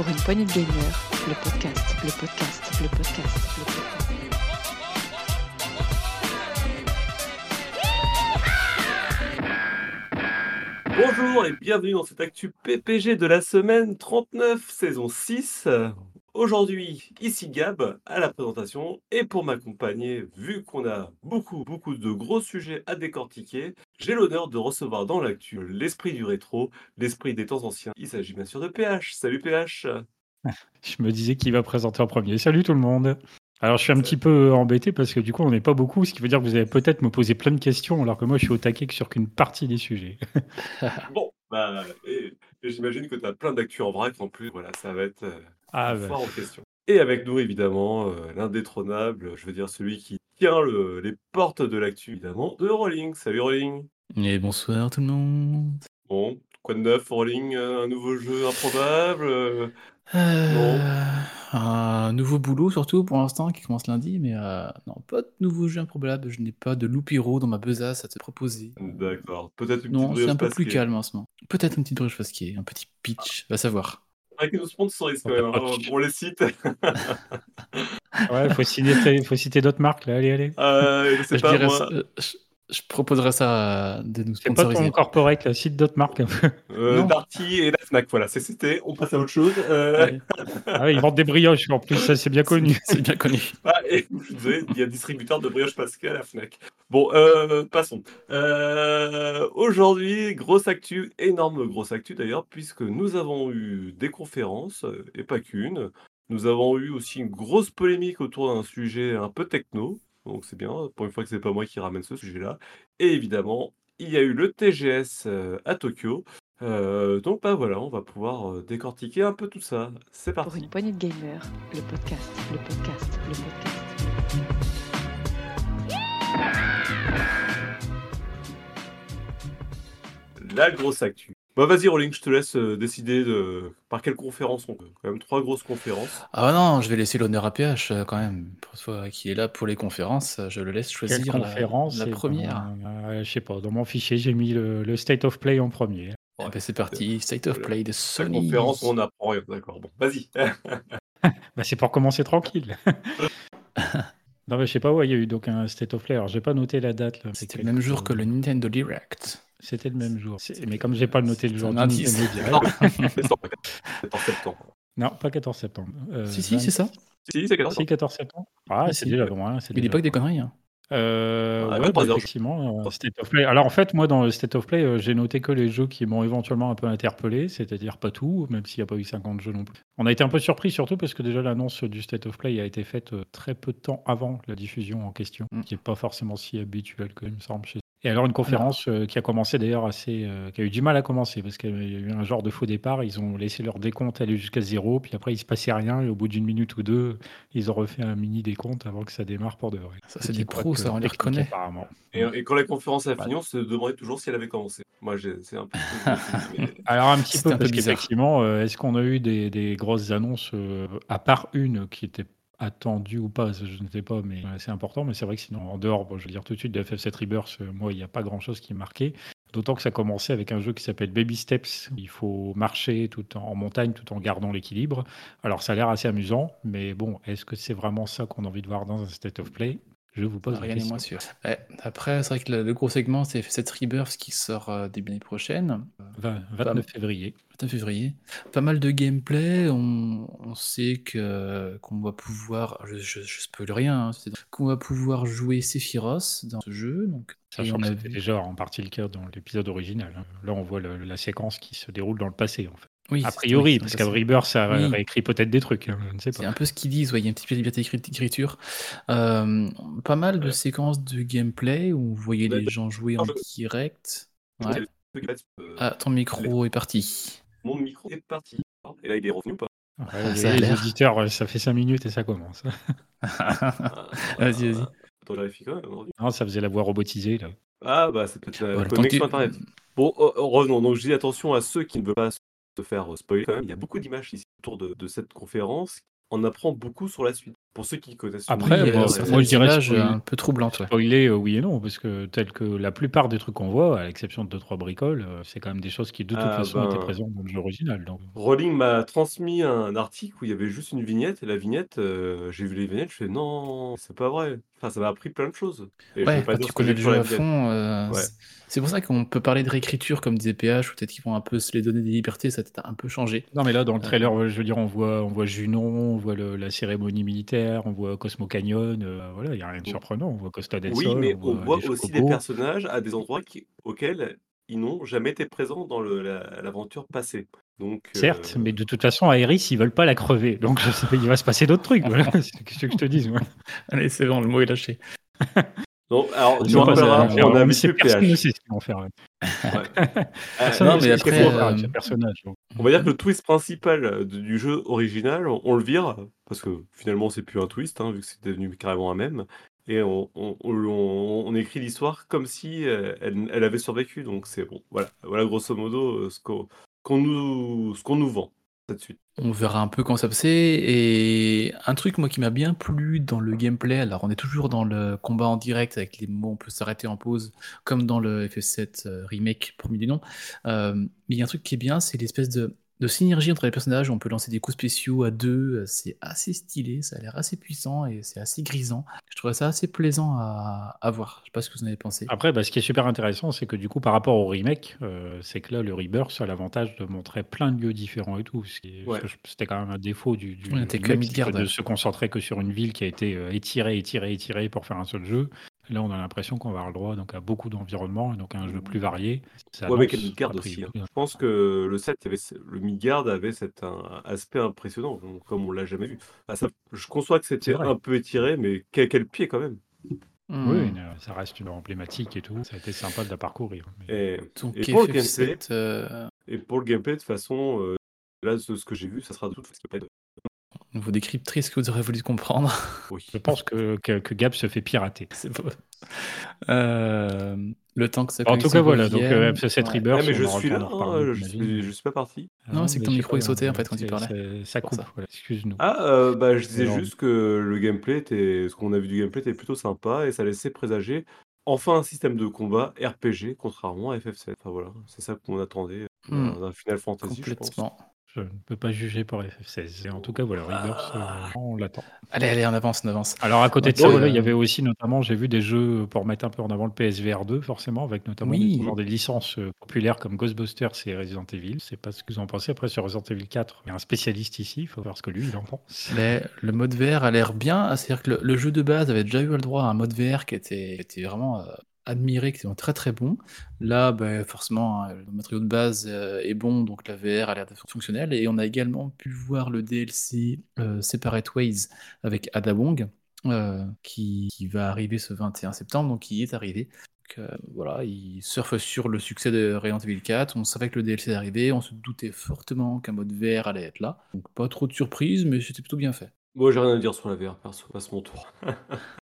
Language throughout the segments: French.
Pour une poignée de gamers, le podcast, le podcast, le podcast, le podcast. Bonjour et bienvenue dans cette actu PPG de la semaine 39, saison 6. Aujourd'hui, ici Gab à la présentation et pour m'accompagner, vu qu'on a beaucoup, beaucoup de gros sujets à décortiquer, j'ai l'honneur de recevoir dans l'actu l'esprit du rétro, l'esprit des temps anciens. Il s'agit bien sûr de PH. Salut PH Je me disais qui va présenter en premier. Salut tout le monde. Alors je suis un petit peu embêté parce que du coup on n'est pas beaucoup, ce qui veut dire que vous allez peut-être me poser plein de questions alors que moi je suis au taquet que sur qu'une partie des sujets. Bon, bah, et, et j'imagine que tu as plein d'actu en vrac en plus. Voilà, ça va être euh, Ah bah, fort en question. Et avec nous, évidemment, euh, l'indétrônable, je veux dire celui qui tient le- les portes de l'actu, évidemment, de Rolling. Salut Rolling Et bonsoir tout le monde. Bon, quoi de neuf, Rolling euh, Un nouveau jeu improbable euh, un nouveau boulot surtout pour l'instant qui commence lundi, mais euh, non, pas de nouveau jeu improbable. Je n'ai pas de loupiro dans ma besace à te proposer. D'accord. Peut-être une Non, petite c'est un peu plus calme en ce moment. Peut-être une petite brioche fasquée, un petit pitch, va savoir. Avec nos sponsoristes quand On même, hein, on les cite. ouais, faut citer, faut citer d'autres marques là. Allez, allez. Euh, je pas, dirais moi. ça- euh, je, je proposerai ça euh, de nous C'est pas sponsoriser. ton corporate, là. cite d'autres marques. Euh, Non. Darty et la Fnac, voilà, c'est cité. On passe à autre chose. Euh, Ouais, ah ouais, ils vendent des brioches en plus, ça c'est bien connu. C'est bien connu. Ah, et je désolé, il y a distributeur de brioche Pascal à la Fnac. Bon, euh, passons. Euh, Aujourd'hui, grosse actu, énorme grosse actu d'ailleurs, puisque nous avons eu des conférences, euh, et pas qu'une. Nous avons eu aussi une grosse polémique autour d'un sujet un peu techno, donc c'est bien, pour une fois que c'est pas moi qui ramène ce sujet-là. Et évidemment, il y a eu le TGS euh, à Tokyo. Euh, donc bah voilà, on va pouvoir euh, décortiquer un peu tout ça. C'est Pour parti. une poignée de gamers, le podcast, le podcast, le podcast. La grosse actu. Bah vas-y Rolling, je te laisse euh, décider de par quelle conférence on peut. Quand même trois grosses conférences. Ah non, je vais laisser l'honneur à PH euh, quand même. Pour toi qui est là pour les conférences, euh, je le laisse Quelle choisir la, conférence la première. euh, Je sais pas, dans mon fichier j'ai mis le, le State of Play en premier. Eh ben, c'est parti, State of Play de La Sony. conférence où on apprend rien. D'accord. Bon, vas-y. Bah, c'est pour commencer tranquille. non mais je sais pas, ouais, il y a eu donc un State of Play. Alors j'ai pas noté la date là. C'était le même jour que le Nintendo Direct. C'était le même jour. C'est- Mais comme j'ai pas noté le jour du indice. Nintendo Direct- Non, septembre, 14 septembre. Non, pas 14 septembre. Euh, si, si, c'est ça. Si, c'est 14 Si, 14 septembre. Ah, Ah, c'est si. déjà loin. c'est Il n'est pas que des conneries. Hein. Euh, Ah, ouais, bah, effectivement, euh, State of Play. Alors en fait, moi dans le State of Play, euh, j'ai noté que les jeux qui m'ont éventuellement un peu interpellé, c'est-à-dire pas tout, même s'il n'y a pas eu 50 jeux non plus. On a été un peu surpris surtout parce que déjà l'annonce du State of Play a été faite euh, très peu de temps avant la diffusion en question, Mm. qui n'est pas forcément si habituel que il me semble. Chez... Et alors une conférence euh, qui a commencé d'ailleurs assez, euh, qui a eu du mal à commencer parce qu'il y a eu un genre de faux départ. Ils ont laissé leur décompte aller jusqu'à zéro, puis après il se passait rien et au bout d'une minute ou deux, ils ont refait un mini décompte avant que ça démarre pour de vrai. Ça, Ce c'est des pros, ça, on les reconnaît. Apparemment. Et, et quand la conférence a fini, on se demandait toujours si elle avait commencé. Moi, j'ai- c'est un peu. Alors un petit peu un peu parce bizarre. qu'effectivement, euh, est-ce qu'on a eu des, des grosses annonces euh, à part une qui était attendue ou pas, je ne sais pas, mais c'est important. Mais c'est vrai que sinon, en dehors, je veux dire tout de suite de FF7 Rebirth, euh, moi, il n'y a pas grand-chose qui est marqué. D'autant que ça commençait avec un jeu qui s'appelle Baby Steps. Il faut marcher tout en, en montagne tout en gardant l'équilibre. Alors ça a l'air assez amusant, mais bon, est-ce que c'est vraiment ça qu'on a envie de voir dans un State of Play? Je vous pose la Rien question. moins sûr. Ouais, après, c'est vrai que le, le gros segment, c'est cette Rebirth qui sort euh, début l'année prochaine, 20 29 février. 29 février. Pas mal de gameplay. On, on sait que qu'on va pouvoir, je, je, je spoil rien, hein, qu'on va pouvoir jouer Sephiroth dans ce jeu. Donc, Sachant que a c'était vu- déjà en partie le cas dans l'épisode original. hein. Là, on voit le- la séquence qui se déroule dans le passé, en fait. Oui, A priori, parce qu'à. Rebirth, ça Oui. réécrit peut-être des trucs, hein, je ne sais C'est pas. un peu ce qu'ils disent, ouais, il y a un petit peu de liberté d'écri- d'écriture. Euh, pas mal de Ouais. séquences de gameplay où vous voyez Ouais, les gens jouer en je- direct. Euh, Ah, ton micro est parti. Mon micro est parti. Et là, il est revenu ou pas? Ouais, Ah, les, ça les auditeurs, euh, ça fait 5 minutes et ça commence. Ah, Vas-y, vas-y. Même. aujourd'hui. Non, ça faisait la voix robotisée, là. Ah, bah, c'est peut-être la connexion que tu- Internet. Bon, euh, euh, revenons. Donc, je dis attention à ceux qui ne veulent pas se faire spoiler quand même. Il y a beaucoup d'images ici autour de, de cette conférence. on apprend beaucoup sur la suite. Pour ceux qui connaissent. Après, Oui, moi- moi, je dirais un peu troublantes. ouais. Spoiler, euh, oui et non, parce que tel que la plupart des trucs qu'on voit, à l'exception de 2-3 bricoles, euh, c'est quand même des choses qui de toute Ah, façon étaient ben. présentes dans le jeu original. Donc, Rowling m'a transmis un article où il y avait juste une vignette et la vignette, euh, j'ai vu les vignettes, je fais non, c'est pas vrai. Enfin, ça m'a appris plein de choses. Et je Ouais, vais pas quand tu connais le jeu à fond, euh, Ouais. c'est- pour ça qu'on peut parler de réécriture comme disait PH, ou peut-être qu'ils vont un peu se les donner des libertés, ça a peut-être un peu changé. Non, mais là, dans le Euh. trailer, je veux dire, on voit, on voit Junon, on voit le- la cérémonie militaire, on voit Cosmo Canyon, euh, voilà, il n'y a rien de Oui. surprenant. On voit Costa del Oui, Sol, mais on on voit aussi des personnages à des endroits qui, auxquels ils n'ont jamais été présents dans la- l'aventure passée. Donc, Certes, euh, mais de toute façon, Aerys, ils veulent pas la crever. Donc, je sais pas, il va se passer d'autres trucs. Voilà. C'est ce que je te dis. moi. Allez, c'est bon, le mot est lâché. alors, tu on a personne ne sait ce qu'ils vont faire. non, ne mais après, personnage. va dire que le twist principal du jeu original, on, on le vire, parce que finalement c'est plus un twist, hein, vu que c'est devenu carrément un même, et on, écrit l'histoire comme si euh, elle, avait survécu, donc c'est bon. Voilà, voilà grosso modo euh, ce qu'on nous, ce qu'on nous vend, cette suite. On verra un peu quand ça se fait. Et un truc, moi, qui m'a bien plu dans le gameplay, alors on est toujours dans le combat en direct avec les mots, on peut s'arrêter en pause, comme dans le FF7 euh, Remake, premier du nom. Mais il y a un truc qui est bien, c'est l'espèce de, de synergie entre les personnages. On peut lancer des coups spéciaux à deux, euh, c'est assez stylé, ça a l'air assez puissant et c'est assez grisant. Je trouve ça assez plaisant à, à voir. Je sais pas ce que vous en avez pensé. Après, bah, ce qui est super intéressant, c'est que du coup, par rapport au remake, euh, c'est que là, le Rebirth a l'avantage de montrer plein de lieux différents et tout. est- Ouais. C'était quand même un défaut du, du remake, que de se concentrer que sur une ville qui a été euh, étirée, étirée, étirée pour faire un seul jeu. Là, on a l'impression qu'on va avoir le droit donc, à beaucoup d'environnements, et donc à un jeu plus varié. Ça Ouais, avec Midgard a aussi. hein. Je pense que le set, il y avait, ce- le Midgard avait cet un, aspect impressionnant, donc, comme on l'a jamais vu. Ah, ça- je conçois que c'était un peu étiré, mais quel, quel pied quand même. Hmm. Oui, ça reste une emblématique et tout. Ça a été sympa de la parcourir. mais- Et, Donc et pour le gameplay, FF7, euh, et pour le gameplay, de toute façon, euh, là, ce, ce que j'ai vu, ça sera de toute façon. Vous décrypterez ce que vous aurez voulu comprendre. Oui. Je pense que, que, que Gab se fait pirater. C'est beau. Euh, le temps que ça En tout cas, voilà. Donc, euh, FC7 Ouais. Rebirth, Ah, mais je suis là, hein, je, suis, je suis pas parti. Non, c'est que ton sais micro est sauté, en euh, fait, quand tu parlais. c'est- Ça coupe, voilà. excuse-nous. Ah, euh, bah, je disais juste que le gameplay était, ce qu'on a vu du gameplay était plutôt sympa et ça laissait présager enfin un système de combat RPG, contrairement à FF7. Enfin voilà, c'est ça qu'on attendait d'un Hmm. d'un Final Fantasy, je pense. Je ne peux pas juger pour FF16. Et en tout cas, voilà, Rebirth, euh, on l'attend. Allez, allez, on avance, on avance. Alors, à côté de Ouais, ça, euh, il y avait aussi notamment, j'ai vu des jeux pour mettre un peu en avant le PSVR 2, forcément, avec notamment Oui. des, des licences euh, populaires comme Ghostbusters et Resident Evil. Je sais pas ce que vous en pensez. Après, sur Resident Evil 4, il y a un spécialiste ici, il faut voir ce que lui, il en pense. Mais le mode VR a l'air bien. C'est-à-dire que le, le jeu de base avait déjà eu le droit à un mode VR qui était, qui était vraiment euh, admiré, qui vraiment très très bon. Là, bah, forcément, hein, le matériau de base euh, est bon, donc la VR a l'air d'être fonctionnelle. Et on a également pu voir le DLC euh, Separate Ways avec Ada Wong, euh, qui, va arriver ce 21 septembre, donc qui est arrivé. Donc, voilà, il surfe sur le succès de Resident Evil 4. On savait que le DLC est arrivé, on se doutait fortement qu'un mode VR allait être là. Donc pas trop de surprise, mais c'était plutôt bien fait. Moi, j'ai rien à dire sur la VR, perso, passe mon tour.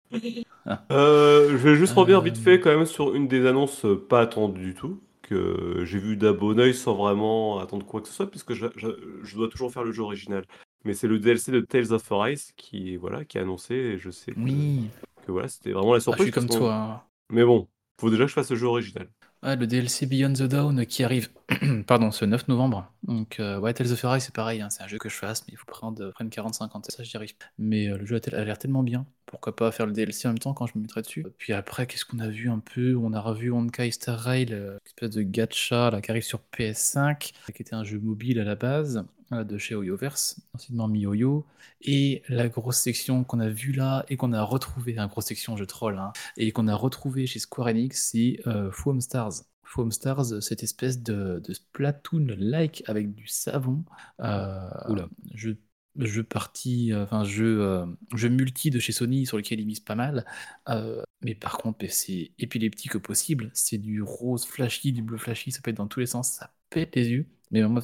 Euh, je vais juste revenir vite fait quand même sur une des annonces pas attendues du tout, que j'ai vu d'un bon oeil sans vraiment attendre quoi que ce soit, puisque je, je- je dois toujours faire le jeu original. Mais c'est le DLC de Tales of Arise qui, voilà, qui est annoncé, et je sais que, Oui, que voilà, c'était vraiment la Ah, je surprise. suis comme toi. Mais bon, faut déjà que je fasse le jeu original. Ouais, le DLC Beyond the Dawn qui arrive pardon, ce 9 novembre. Donc, euh, ouais, Tales of Arise, c'est pareil, hein, c'est un jeu que je fasse, mais il faut prendre, prendre 40-50, ça j'y arrive. Mais euh, le jeu a, l'air tellement bien, pourquoi pas faire le DLC en même temps quand je me mettrai dessus. Puis après, qu'est-ce qu'on a vu un peu? On a revu Honkai Star Rail, euh, espèce de gacha là, qui arrive sur PS5, qui était un jeu mobile à la base, euh, de chez Oyoverse, anciennement MiYoYo. Et la grosse section qu'on a vue là, et qu'on a retrouvée, grosse section, je troll, hein, et qu'on a retrouvé chez Square Enix, c'est euh, Foam Stars. Foam Stars, cette espèce de, de Splatoon-like avec du savon. Euh, Oula. jeu, jeu parti, euh, enfin jeu, euh, jeu multi de chez Sony sur lequel ils misent pas mal. Euh, mais par contre, mais c'est épileptique au possible. C'est du rose flashy, du bleu flashy, ça peut être dans tous les sens, ça pète les yeux. Mais moi,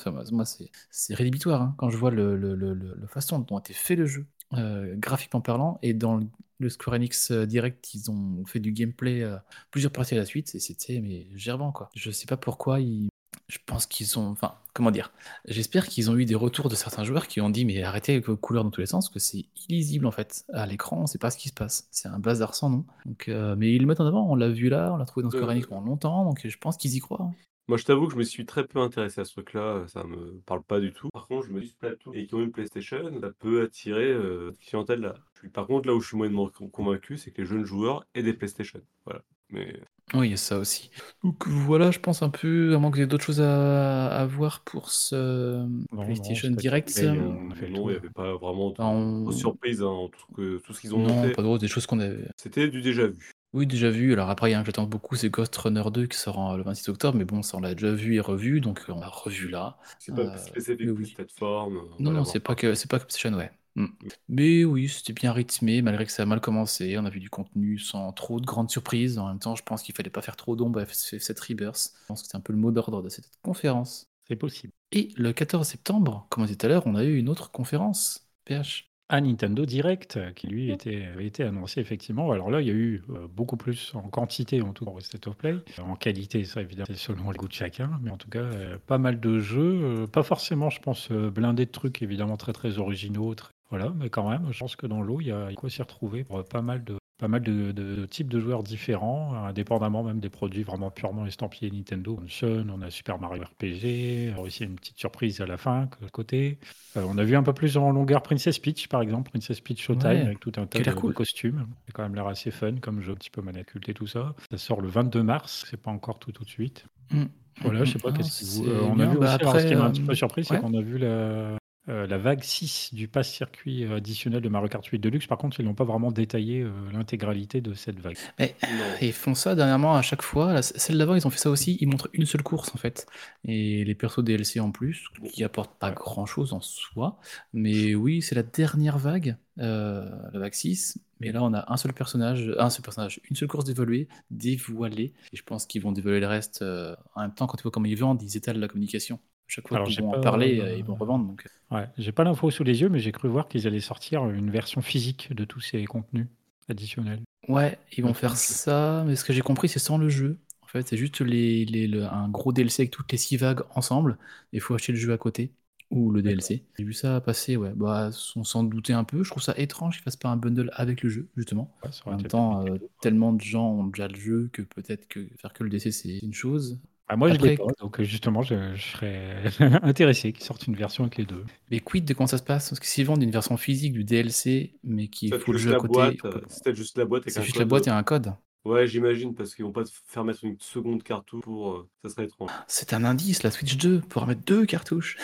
c'est rédhibitoire hein, quand je vois le, le, le, le- la façon dont a été fait le jeu, euh, graphiquement parlant, et dans le, Square Enix euh, Direct, ils ont fait du gameplay euh, plusieurs parties à la suite, et c'était mais gerbant quoi. Je sais pas pourquoi ils. Je pense qu'ils ont. Enfin, comment dire? J'espère qu'ils ont eu des retours de certains joueurs qui ont dit mais arrêtez avec vos couleurs dans tous les sens, que c'est illisible en fait. À l'écran, on sait pas ce qui se passe. C'est un bazar sans nom. Donc, euh, mais ils le mettent en avant, on l'a vu là, on l'a trouvé dans Square Enix pendant longtemps, donc je pense qu'ils y croient. hein. Moi, je t'avoue que je me suis très peu intéressé à ce truc-là, ça me parle pas du tout. Par contre, je me dis Splatoon et qui ont une PlayStation, ça peut attirer euh, cette clientèle-là. Je suis- Par contre, là où je suis moyennement con- convaincu, c'est que les jeunes joueurs aient des PlayStation. Voilà. Mais Oui, il y a ça aussi. Donc voilà, je pense un peu, à moins que vous ayez d'autres choses à, à voir pour ce non, PlayStation Direct. euh, on a fait le non, il n'y avait pas vraiment de on- surprises. Hein, tout, ce que- tout ce qu'ils ont Non, monté, pas de des choses qu'on avait. c'était du déjà vu. Oui, déjà vu. Alors après, il y a un que j'attends beaucoup, c'est Ghost Runner 2 qui sort en- le 26 octobre, mais bon, ça on l'a déjà vu et revu, donc on l'a revu là. C'est pas Euh, spécifique oui, pour oui. cette plateforme. on va Non, non, l'avoir c'est pas que c'est pas que PlayStation, ouais. Mm. Mais oui, c'était bien rythmé, malgré que ça a mal commencé. On a vu du contenu sans trop de grandes surprises. En même temps, je pense qu'il fallait pas faire trop d'ombre à F7 Rebirth. Je pense que c'est un peu le mot d'ordre de cette conférence. C'est possible. Et le 14 septembre, comme on disait tout à l'heure, on a eu une autre conférence. PH. Un Nintendo Direct qui lui était, avait été annoncé effectivement. Alors là, il y a eu euh, beaucoup plus en quantité en tout cas pour State of Play. En qualité, ça évidemment, c'est selon le goût de chacun. Mais en tout cas, euh, pas mal de jeux. euh, pas forcément, je pense, blindés de trucs évidemment très très originaux. très- Voilà, mais quand même, je pense que dans l'eau, il y a quoi s'y retrouver pour pas mal de pas mal de, de- de types de joueurs différents, indépendamment même des produits vraiment purement estampillés Nintendo. On a Sun, on a Super Mario RPG, alors ici une petite surprise à la fin, côté. Euh, on a vu un peu plus en longueur Princess Peach, par exemple, Princess Peach Showtime, Ouais, avec tout un tas a de, l'air de cool. costumes. C'est quand même l'air assez fun comme jeu, un petit peu manaculte et tout ça. Ça sort le 22 mars, c'est pas encore tout tout de suite. Mm. Voilà, je sais pas, Ah, qu'est-ce que vous... euh, on a vu Bah, aussi, alors, ce qui m'a un petit euh, peu surpris, c'est qu'on a vu la, euh, la vague 6 du pass circuit euh, additionnel de Mario Kart 8 Deluxe. Par contre, ils n'ont pas vraiment détaillé euh, l'intégralité de cette vague. Mais ils font ça dernièrement à chaque fois. Là, celle d'avant, ils ont fait ça aussi. Ils montrent une seule course en fait. Et les persos DLC en plus, qui apportent pas grand chose en soi. Mais oui, c'est la dernière vague, euh, la vague 6. Mais là, on a un seul personnage, un seul personnage, une seule course dévoilée, dévoilée. Et je pense qu'ils vont dévoiler le reste euh, en même temps. Quand tu vois comment ils vendent, ils étalent la communication. Chaque fois Alors, qu'ils j'ai vont en pas, parler, euh, euh, ils vont revendre. Donc... Ouais, j'ai pas l'info sous les yeux, mais j'ai cru voir qu'ils allaient sortir une version physique de tous ces contenus additionnels. Ouais, ils vont faire ça, mais ce que j'ai compris, c'est sans le jeu. En fait, c'est juste les, les- le- un gros DLC avec toutes les six vagues ensemble. Il faut acheter le jeu à côté, ou le DLC. J'ai vu ça passer, ouais. Bah, on s'en doutait un peu. Je trouve ça étrange qu'ils fassent pas un bundle avec le jeu, justement. Ouais, En même temps, euh, tellement de gens ont déjà le jeu que peut-être que faire que le DLC, c'est une chose. Ah, moi, je l'ai pas, donc euh, justement, je, je serais intéressé qu'ils sortent une version avec les deux. Mais quid de comment ça se passe? Parce que s'ils vendent une version physique du DLC, mais qu'il Peut-être faut le juste jeu à la côté, boîte, on euh, peut- c'est peut-être juste la boîte avec c'est juste la boîte et un code. Ouais, j'imagine, parce qu'ils vont pas te faire mettre une seconde cartouche pour. euh, Ça serait étrange. C'est un indice, la Switch 2, pour mettre deux cartouches.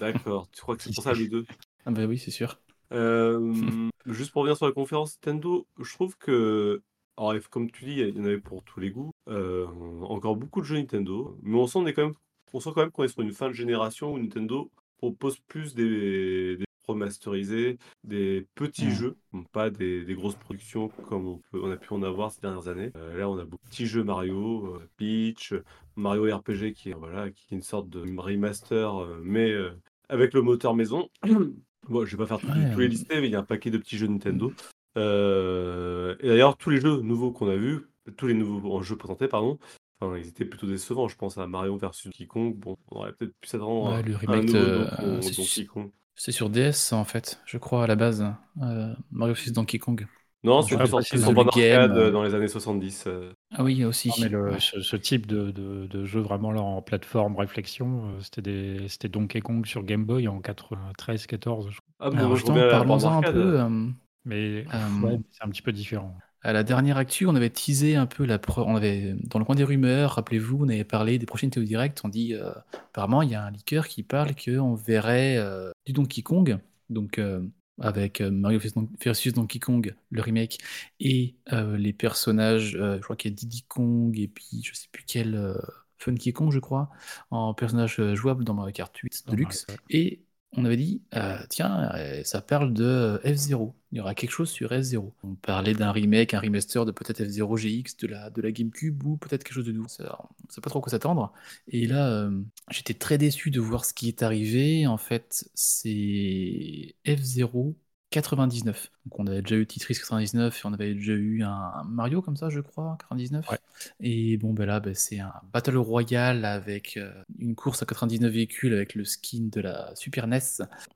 D'accord, tu crois que c'est pour ça le 2 Ah bah oui, c'est sûr. Euh, juste pour revenir sur la conférence Nintendo, je trouve que, alors comme tu dis, il y en avait pour tous les goûts. Euh, encore beaucoup de jeux Nintendo, mais on sent, on est quand même, on sent quand même qu'on est sur une fin de génération où Nintendo propose plus des, des remasterisés, des petits Mm. jeux, pas des, des grosses productions comme on, peut- on a pu en avoir ces dernières années. Euh, là, on a beaucoup de petits jeux Mario, euh, Peach, Mario RPG qui est, voilà, qui est une sorte de remaster, mais avec le moteur maison. Bon, je vais pas faire tous, Ouais, les listés, mais il y a un paquet de petits jeux Nintendo. Euh, et d'ailleurs, tous les jeux nouveaux qu'on a vus, tous les nouveaux jeux présentés, pardon, enfin, ils étaient plutôt décevants. Je pense à Mario versus Donkey Kong. Bon, on aurait peut-être pu s'attendre Ouais, à le un remake, euh, Donkey- c'est Donkey su- Kong. C'est sur DS en fait, je crois à la base. euh, Mario 6 Donkey Kong. Non, pas sorti sur arcade euh, dans les années 70. euh. Ah oui, aussi. Non, mais le- Ouais. ce, ce type de, de- de jeu vraiment là en plateforme réflexion, c'était Donkey Kong sur Game Boy en 93, 14. je crois. Ah, bande parlons-en un arcade. peu. euh, Mais Euh, ouais, c'est un petit peu différent. à la dernière actu, on avait teasé un peu la pro- on avait dans le coin des rumeurs, rappelez-vous, on avait parlé des prochaines Théo Direct, on dit euh, apparemment il y a un leaker qui parle qu'on verrait euh, du Donkey Kong, donc euh, avec Mario versus Donkey Kong, le remake, et les personnages, je crois qu'il y a Diddy Kong et puis je sais plus quel Funky Kong, je crois, en personnage jouable dans Mario Kart 8 Dans Deluxe. Et on avait dit, euh, tiens, euh, ça parle de euh, F0. Il y aura quelque chose sur F0. On parlait d'un remake, un remaster de peut-être F0 GX de la, de la GameCube ou peut-être quelque chose de nouveau. Ça- On ne sait pas trop quoi s'attendre. Et là, j'étais très déçu de voir ce qui est arrivé. En fait, c'est F0 99. Donc on avait déjà eu Tetris 99 et on avait déjà eu un Mario comme ça, je crois, 99. Ouais. Et bon, ben là, ben, c'est un Battle Royale avec euh, une course à 99 véhicules avec le skin de la Super NES.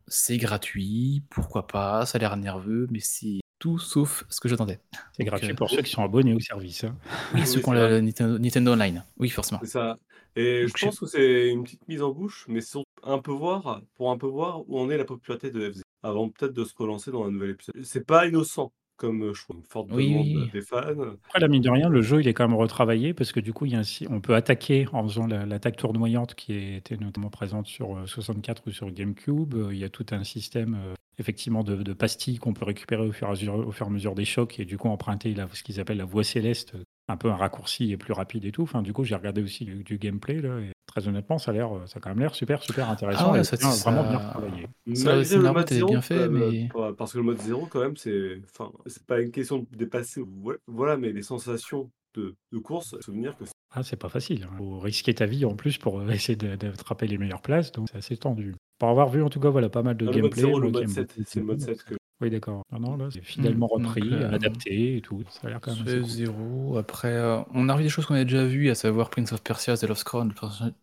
C'est gratuit, pourquoi pas, ça a l'air nerveux, mais c'est tout sauf ce que j'attendais. C'est gratuit euh, pour ceux qui sont abonnés au service. hein. Oui, Oui, ceux qui ont vrai. Nintendo, Nintendo Online. Oui, forcément. C'est ça. Et Donc, je je- pense que c'est une petite mise en bouche, mais sur un peu voir, pour un peu voir où en est la popularité de FZ, avant peut-être de se relancer dans un nouvel épisode. C'est pas innocent comme euh, je trouve, une forte Oui, demande oui, des fans. Après, la mine de rien, le jeu, il est quand même retravaillé parce que du coup, il y a un si- on peut attaquer en faisant la- l'attaque tournoyante qui était notamment présente sur euh, 64 ou sur GameCube. Euh, Il y a tout un système euh, effectivement de, de pastilles qu'on peut récupérer au fur, et à mesure, au fur et à mesure des chocs et du coup emprunter la- ce qu'ils appellent la voie céleste, euh, un peu un raccourci et plus rapide et tout. Enfin, du coup, j'ai regardé aussi du, du gameplay là, et très honnêtement, ça a l'air, ça a quand même l'air super, super intéressant Ah ouais, et ça- bien- vraiment bien travaillé. Ça, le mode zéro, bien fait, quand même, mais- euh, parce que le mode zéro, quand même, c'est, enfin, c'est pas une question de dépasser, voilà, mais les sensations de, de course, souvenir que Ah, c'est pas facile. Il faut risquer ta vie en plus pour euh, essayer d'attraper les meilleures places, donc c'est assez tendu. Pour avoir vu en tout cas, voilà, pas mal de Ah, le mode gameplay. zéro, le moi qui mode aime 7, beaucoup c'est le mode jeu, 7 que Oui, d'accord. Non, non, là, c'est fidèlement Mm, repris, donc, euh, adapté et tout. Ça a l'air quand même assez cool. 0 Après, euh, on a revu des choses qu'on a déjà vues, à savoir Prince of Persia, The Lost Crown, le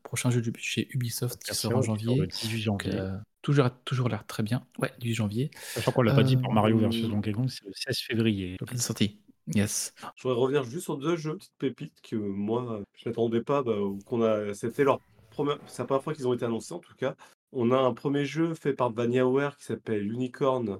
prochain- jeu chez Ubisoft qui sort en janvier. le 18 Donc, janvier. euh, toujours toujours l'air très bien. Ouais, du janvier. Sachant qu'on l'a pas dit pour euh, Mario versus hum. Donkey Kong, c'est le 16 février. C'est sorti. Yes. Je voudrais revenir juste sur deux jeux, petites pépites que moi, je n'attendais pas, bah, qu'on a, c'était leur première, c'est la première fois qu'ils ont été annoncés en tout cas. On a un premier jeu fait par VaniaWare qui s'appelle Unicorn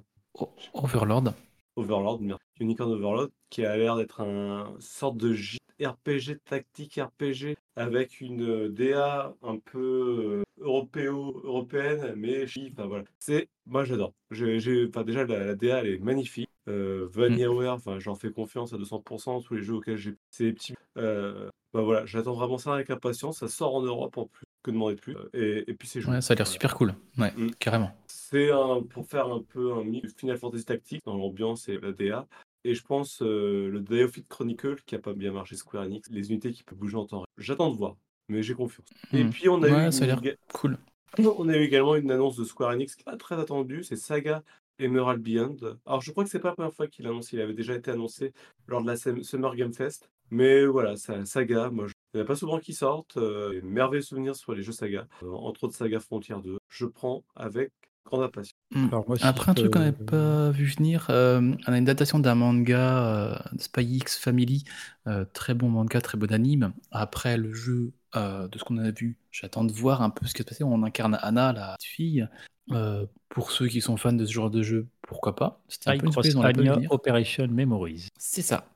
Overlord. Overlord, merde. Unicorn Overlord, qui a l'air d'être un sorte de JRPG, tactique RPG, avec une euh, DA un peu euh, européo, européenne, mais enfin voilà. C'est, moi j'adore. J'ai, enfin déjà la, la DA elle est magnifique. Euh, VaniaWare, enfin j'en fais confiance à 200% tous les jeux auxquels j'ai. C'est des petits. Euh, bah voilà, j'attends vraiment ça avec impatience. Ça sort en Europe en plus, que demander de plus. Euh, Et, et puis c'est joué. Ouais, ça a l'air super cool. Ouais, Mm. carrément. C'est un, pour faire un peu un mix Final Fantasy Tactics dans l'ambiance et la DA. Et je pense euh, le Day Chronicle qui a pas bien marché Square Enix, les unités qui peuvent bouger en temps réel. J'attends de voir, mais j'ai confiance. Et Mm. puis on a Ouais, eu ça a l'air une cool. on a eu également une annonce de Square Enix pas très attendue, c'est Saga Emerald Beyond. Alors je crois que c'est pas la première fois qu'il annonce, il avait déjà été annoncé lors de la Summer Game Fest. Mais voilà, ça, Saga, moi je... il n'y en a pas souvent qui sortent. Euh, merveilleux souvenirs sur les jeux Saga, Euh, entre autres Saga Frontier 2. Je prends avec grande impatience. Mm. Alors, moi, si Après, un truc qu'on n'avait pas vu venir, euh, on a une datation d'un manga, euh, Spy X Family, euh, très bon manga, très bon anime. Après le jeu, euh, de ce qu'on a vu, j'attends de voir un peu ce qui va se passer. On incarne Anna, la petite fille. Euh, pour ceux qui sont fans de ce genre de jeu, pourquoi pas? C'était un peu une surprise, on. Operation Memories. C'est ça.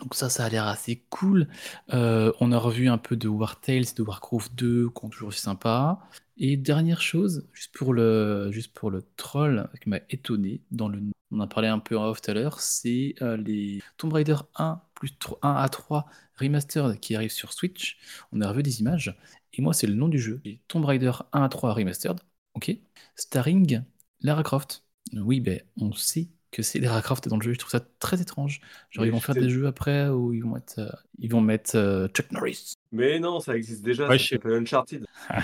Donc ça, ça a l'air assez cool. Euh, on a revu un peu de War Tales, de Warcraft 2, qui sont toujours aussi sympa. Et dernière chose, juste pour le, juste pour le troll qui m'a étonné, dans le, on a parlé un peu en off tout à l'heure, c'est euh, les Tomb Raider 1 plus 3 1 à 3 remastered qui arrivent sur Switch. On a revu des images. Et moi, c'est le nom du jeu. Les Tomb Raider 1 à 3 remastered. Ok. Starring Lara Croft. Oui, ben, on sait que c'est Lara Croft dans le jeu. Je trouve ça très étrange. Genre, Mais ils vont faire c'est- des jeux après où ils vont être, euh, ils vont mettre euh, Chuck Norris. Mais non, ça existe déjà, Ouais, s'appelle Uncharted.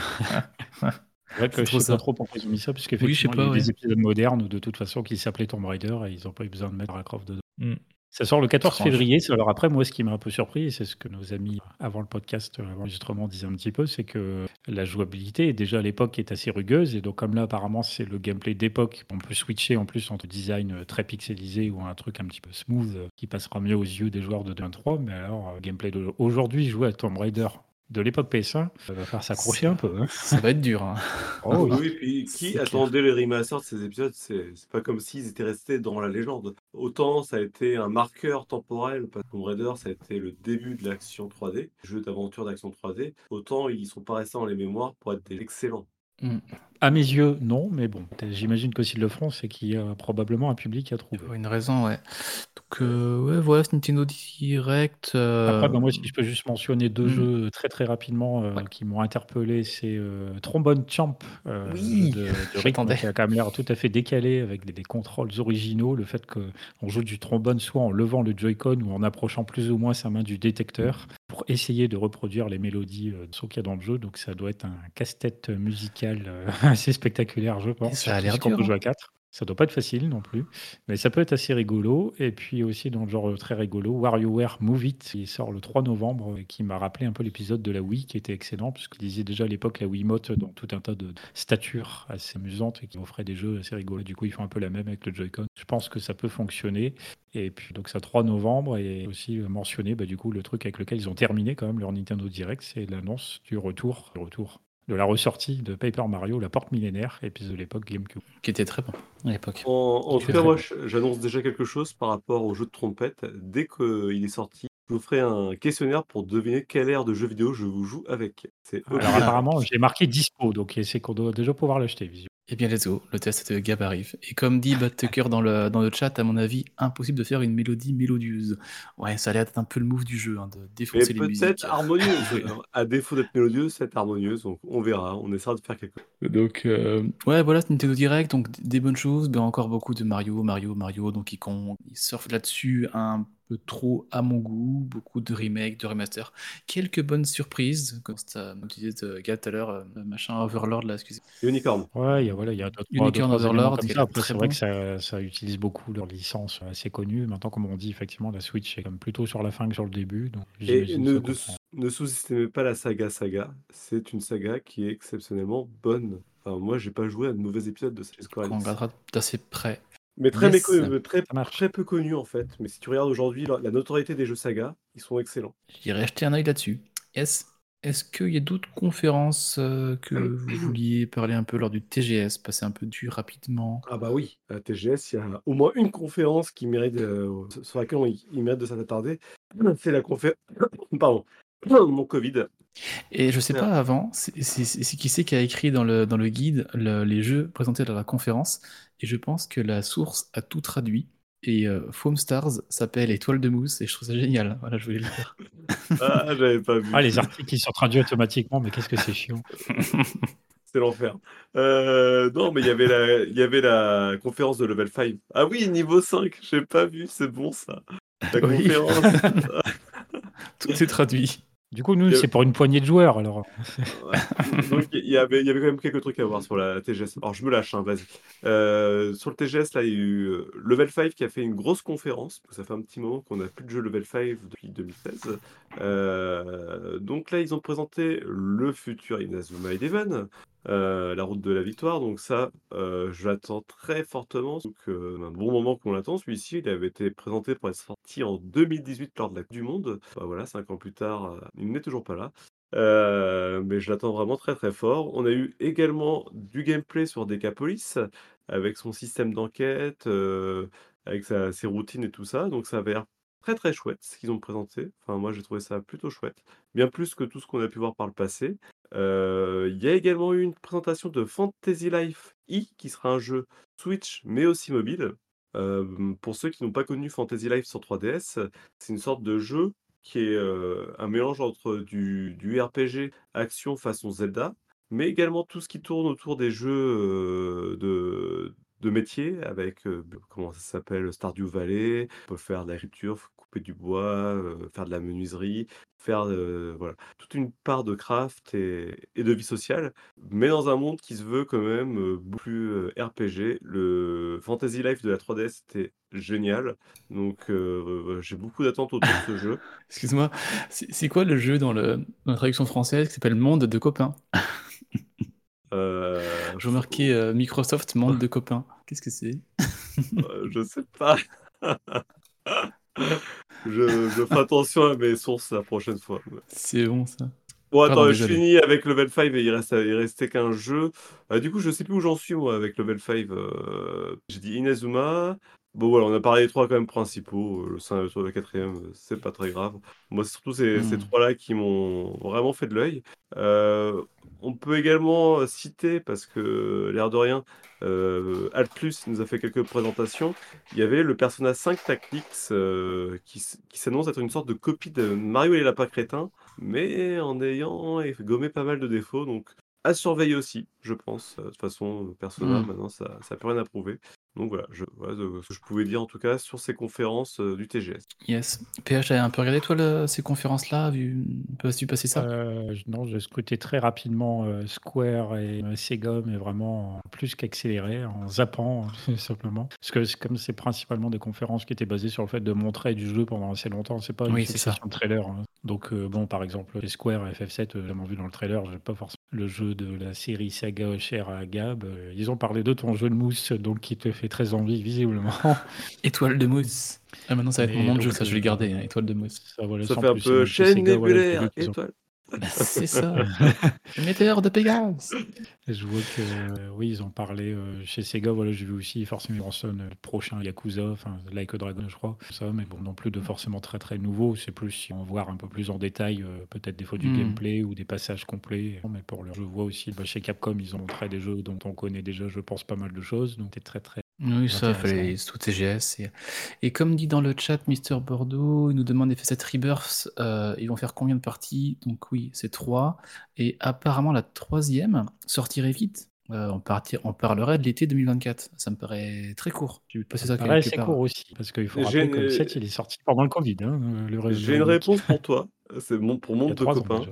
C'est vrai que C'est je sais ça. pas trop pourquoi ils ont mis ça, parce Oui, il y a des ouais. épisodes modernes de toute façon qui s'appelaient Tomb Raider et ils n'ont pas eu besoin de mettre Lara Croft dedans. Mm. Ça sort le 14 Étrange. février. c'est- Alors après, moi, ce qui m'a un peu surpris, et c'est ce que nos amis avant le podcast, avant l'enregistrement, disaient un petit peu, c'est que la jouabilité, déjà à l'époque, est assez rugueuse. Et donc, comme là, apparemment, c'est le gameplay d'époque, on peut switcher en plus entre design euh, très pixelisé ou un truc un petit peu smooth euh, qui passera mieux aux yeux des joueurs de 2-3. Mais alors, euh, gameplay d'aujourd'hui, jouer à Tomb Raider de l'époque PS1, ça va faire s'accrocher un peu. hein. Ça va être dur. hein. Oh, oui. oui, puis qui clair. attendait les remasters de ces épisodes C'est c'est pas comme s'ils étaient restés dans la légende. Autant ça a été un marqueur temporel, parce que Tomb Raider, ça a été le début de l'action 3D, jeu d'aventure d'action 3D, autant ils sont pas restés dans les mémoires pour être des excellents. Mm. À mes yeux, non, mais bon, j'imagine que s'ils le feront, c'est qu'il y a probablement un public à trouver. Une raison, ouais. Donc, euh, ouais, voilà, Nintendo Direct. euh, Après, bah, moi, si je peux juste mentionner deux Mm. jeux très très rapidement euh, Ouais. qui m'ont interpellé, c'est Trombone Champ Oui, de, de j'attendais. qui a quand même l'air tout à fait décalé avec des, des contrôles originaux. Le fait qu'on joue du trombone soit en levant le Joy-Con ou en approchant plus ou moins sa main du détecteur pour essayer de reproduire les mélodies euh, de ce qu'il y a dans le jeu. Donc, ça doit être un casse-tête musical euh, assez spectaculaire, je pense. Et ça a l'air dur, hein. à 4. Ça doit pas être facile non plus, mais ça peut être assez rigolo. Et puis aussi dans le genre très rigolo, WarioWare Move It, qui sort le 3 novembre, et qui m'a rappelé un peu l'épisode de la Wii, qui était excellent, puisque disait déjà à l'époque la Wiimote dans tout un tas de statures assez amusantes et qui offrait des jeux assez rigolos. Du coup, ils font un peu la même avec le Joy-Con. Je pense que ça peut fonctionner. Et puis donc ça 3 novembre et aussi mentionner bah, du coup le truc avec lequel ils ont terminé quand même leur Nintendo Direct, c'est l'annonce du retour, du retour de la ressortie de Paper Mario, la porte millénaire, épisode de l'époque GameCube. Qui était très bon à l'époque. En, tout cas, moi, bon. j'annonce déjà quelque chose par rapport au jeu de trompette. Dès qu'il est sorti, je vous ferai un questionnaire pour deviner quelle ère de jeu vidéo je vous joue avec. C'est Alors apparemment, j'ai marqué dispo, donc c'est qu'on doit déjà pouvoir l'acheter. Eh bien, let's go, le test de Gab arrive. Et comme dit Bad Tucker dans le, dans le chat, à mon avis, impossible de faire une mélodie mélodieuse. Ouais, ça a l'air d'être un peu le move du jeu, hein, de Et défoncer les musiques. peut-être harmonieuse. À défaut d'être mélodieuse, c'est harmonieuse. Donc on verra. On essaiera de faire quelque chose. Donc, euh, ouais, voilà, Nintendo Direct, donc des bonnes choses, ben encore beaucoup de Mario, Mario, Mario, Donkey Kong. Ils surfent là-dessus un peu trop à mon goût, beaucoup de remakes, de remasters. Quelques bonnes surprises, comme tu disais, euh, Gab, tout à l'heure, euh, machin Overlord, là, excusez. Unicorn. Ouais, il y a, voilà, il y a deux, Unicorn trois Overlord, c'est vrai que ça, ça utilise beaucoup leur licence assez connue. Maintenant, comme on dit, effectivement, la Switch est comme plutôt sur la fin que sur le début. Donc, Et ne, sous-estimez pas la saga Saga. C'est une saga qui est exceptionnellement bonne. Enfin, moi, j'ai pas joué à de mauvais épisodes de Square Qu'on Enix. regardera d'assez près. Mais très, Yes. méconnu- très, très peu connu en fait. Mais si tu regardes aujourd'hui la, notoriété des jeux saga, ils sont excellents. J'irai jeter un œil là-dessus. Yes. Est-ce qu'il y a d'autres conférences euh, que vous vouliez parler un peu lors du TGS, passer un peu dessus rapidement? Ah bah oui, à TGS, il y a au moins une conférence qui mérite, euh, sur laquelle on- il mérite de s'attarder. C'est la conférence. Pardon. Mon Covid. Et je sais Ouais. pas avant, c'est qui c'est qui a écrit dans le, dans le guide le- les jeux présentés dans la conférence, et je pense que la source a tout traduit. Et euh, Foam Stars s'appelle Étoile de mousse, et je trouve ça génial. Voilà, je voulais le dire. Ah, j'avais pas vu. Ah, les articles qui sont traduits automatiquement, mais qu'est-ce que c'est chiant. C'est l'enfer. Euh, non, mais il y avait la, il y avait la conférence de Level 5. Ah oui, niveau 5, j'ai pas vu, c'est bon ça. La Oui. conférence. tout est traduit. Du coup, nous, c'est pour une poignée de joueurs, alors. Ouais. Donc il y avait, il y avait quand même quelques trucs à voir sur la TGS. Alors je me lâche, hein, vas-y. Euh, sur le TGS, là, il y a eu euh, Level 5 qui a fait une grosse conférence. Ça fait un petit moment qu'on n'a plus de jeu Level 5 depuis 2016. Euh, donc là, ils ont présenté le futur Inazuma Eleven, euh, la route de la victoire. Donc ça, euh, je l'attends très fortement. Donc euh, un bon moment qu'on l'attend. Celui-ci, il avait été présenté pour être sorti en 2018 lors de la Coupe du Monde. Bah, voilà, cinq ans plus tard, euh, il n'est toujours pas là. Mais je l'attends vraiment très très fort. On a eu également du gameplay sur Decapolis avec son système d'enquête, avec ses routines et tout ça. Donc ça avait l'air très très chouette ce qu'ils ont présenté. Enfin, moi j'ai trouvé ça plutôt chouette, bien plus que tout ce qu'on a pu voir par le passé. Euh, Il y a également eu une présentation de Fantasy Life E qui sera un jeu Switch mais aussi mobile. Euh, pour ceux qui n'ont pas connu Fantasy Life sur 3DS, c'est une sorte de jeu qui est euh, un mélange entre du, RPG action façon Zelda, mais également tout ce qui tourne autour des jeux de, de métier avec, comment ça s'appelle, Stardew Valley. On peut faire de l'agriculture, couper du bois, faire de la menuiserie, faire voilà, toute une part de craft et, de vie sociale, mais dans un monde qui se veut quand même beaucoup plus RPG. Le Fantasy Life de la 3DS était génial, donc j'ai beaucoup d'attentes autour de ce jeu. Excuse-moi, c'est quoi le jeu dans, le, dans la traduction française qui s'appelle Monde de copains? Euh, Je remarquais euh, Microsoft Monde de copains. Qu'est-ce que c'est? Euh, je sais pas. je, je ferai attention à mes sources la prochaine fois. C'est bon ça. Bon, Pardon, attends, je désolé. finis avec Level 5 et il reste, il restait qu'un jeu. Euh, du coup, je sais plus où j'en suis moi avec Level 5. euh, J'ai dit Inazuma. Bon, voilà, on a parlé des trois quand même principaux. euh, Le 5 le 4 c'est pas très grave. Moi, c'est surtout ces, ces Hmm. trois-là qui m'ont vraiment fait de l'œil. Euh, on peut également citer, parce que l'air de rien, euh, nous a fait quelques présentations. Il y avait le Persona 5 Tactics euh, qui, s'annonce être une sorte de copie de Mario et les lapins crétins, mais en ayant gommé pas mal de défauts. Donc à surveiller aussi, je pense. Euh, De toute façon, Persona, Mm. maintenant, ça n'a plus rien à prouver. Donc voilà, je, voilà ce que je pouvais dire en tout cas sur ces conférences euh, du TGS. Yes. PH, t'avais un peu regardé toi le- ces conférences-là, vu, as-tu passé ça? Euh, non, j'ai scruté très rapidement euh, Square et euh, Sega, mais vraiment en plus qu'accéléré, en zappant tout simplement. Parce que c'est comme c'est principalement des conférences qui étaient basées sur le fait de montrer du jeu pendant assez longtemps, c'est pas une Oui, c'est ça. succession de trailers. hein. Donc euh, bon, par exemple, les Square et FF7, euh, j'ai vraiment vu dans le trailer, j'ai pas forcément le jeu de la série Saga cher à Gab. euh, ils ont parlé de ton jeu de mousse, donc qui te fait très envie visiblement. Étoile de mousse. Ah, maintenant, ça va être mon nom de jeu, ça, je vais le garder, hein, étoile de mousse. Ça, voilà, Ça fait un peu chez chaîne nébulaire, étoile. C'est ça. Le météore de Pégase. Je vois que euh, oui, ils ont parlé euh, chez Sega. Voilà, j'ai vu aussi forcément Ransom, euh, le prochain Yakuza, enfin Like a Dragon, je crois. Ça, mais bon, non plus de forcément très très nouveau. C'est plus si on voir un peu plus en détail, euh, peut-être des fois du Hmm. gameplay ou des passages complets. Mais pour le, je vois aussi bah, chez Capcom, ils ont montré des jeux dont on connaît déjà, je pense, pas mal de choses. Donc c'est très très. Oui, ça, Intéressant. fallait sous TGS. Et, et comme dit dans le chat Mister Bordeaux, il nous demande FF7 Rebirth, euh, ils vont faire combien de parties? Donc oui, c'est 3. Et apparemment, la troisième sortirait vite. Euh, on, partir, on parlerait de l'été 2024. Ça me paraît très court. J'ai vu passer ça Pareil, quelque c'est court aussi, parce qu'il faut J'ai rappeler que le une- 7, il est sorti pendant le Covid. hein, le J'ai une réponse pour toi. C'est mon, pour Il Monde a de trois copains.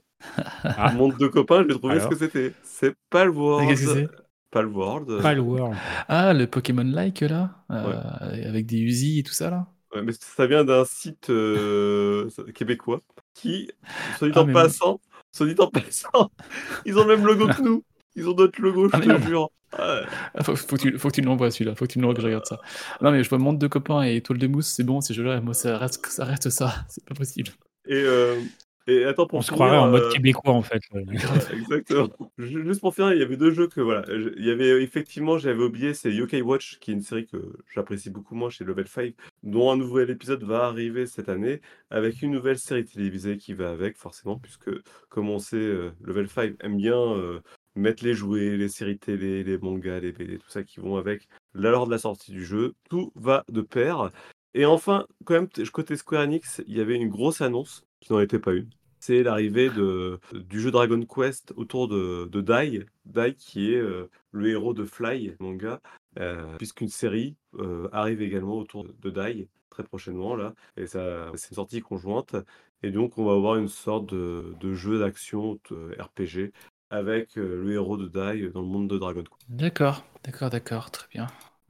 Ah, Monde de copains, j'ai trouvé ce Alors que c'était. C'est Palworld. Qu'est-ce que c'est? Palworld. Palworld. Ah, le Pokémon-like là euh, Avec des Uzi et tout ça là Ouais, mais ça vient d'un site euh, québécois qui, soit dit Ah, en mais passant, soit dit en passant, ils ont le même logo que nous. Ils ont notre logo, je Ah, te merde. jure. Ouais. Ah, faut, faut que tu, faut que tu me l'envoies celui-là, faut que tu me l'envoies que je regarde ça. Non mais je vois Monde de copains et Étoile de mousse, c'est bon, ces jeux-là, moi ça reste, ça reste ça, c'est pas possible. Et, euh, et attends, pour On se croirait en mode euh, québécois en fait. Exactement. Ju- Juste pour finir, il y avait deux jeux que voilà, il y avait effectivement, j'avais oublié, c'est Yokai Watch, qui est une série que j'apprécie beaucoup moins chez Level 5, dont un nouvel épisode va arriver cette année, avec une nouvelle série télévisée qui va avec, forcément, puisque comme on sait, euh, Level 5 aime bien euh, mettre les jouets, les séries télé, les mangas, les BD, tout ça qui vont avec lors de la sortie du jeu, tout va de pair. Et enfin, quand même, côté Square Enix, il y avait une grosse annonce qui n'en était pas une c'est l'arrivée du jeu Dragon Quest autour de, de Dai. Dai qui est euh, le héros de Fly, manga, euh, puisqu'une série euh, arrive également autour de Dai très prochainement là, et ça c'est une sortie conjointe. Et donc on va avoir une sorte de, de jeu d'action euh, RPG avec le héros de Dai dans le monde de Dragon Quest. D'accord, d'accord, d'accord, très bien.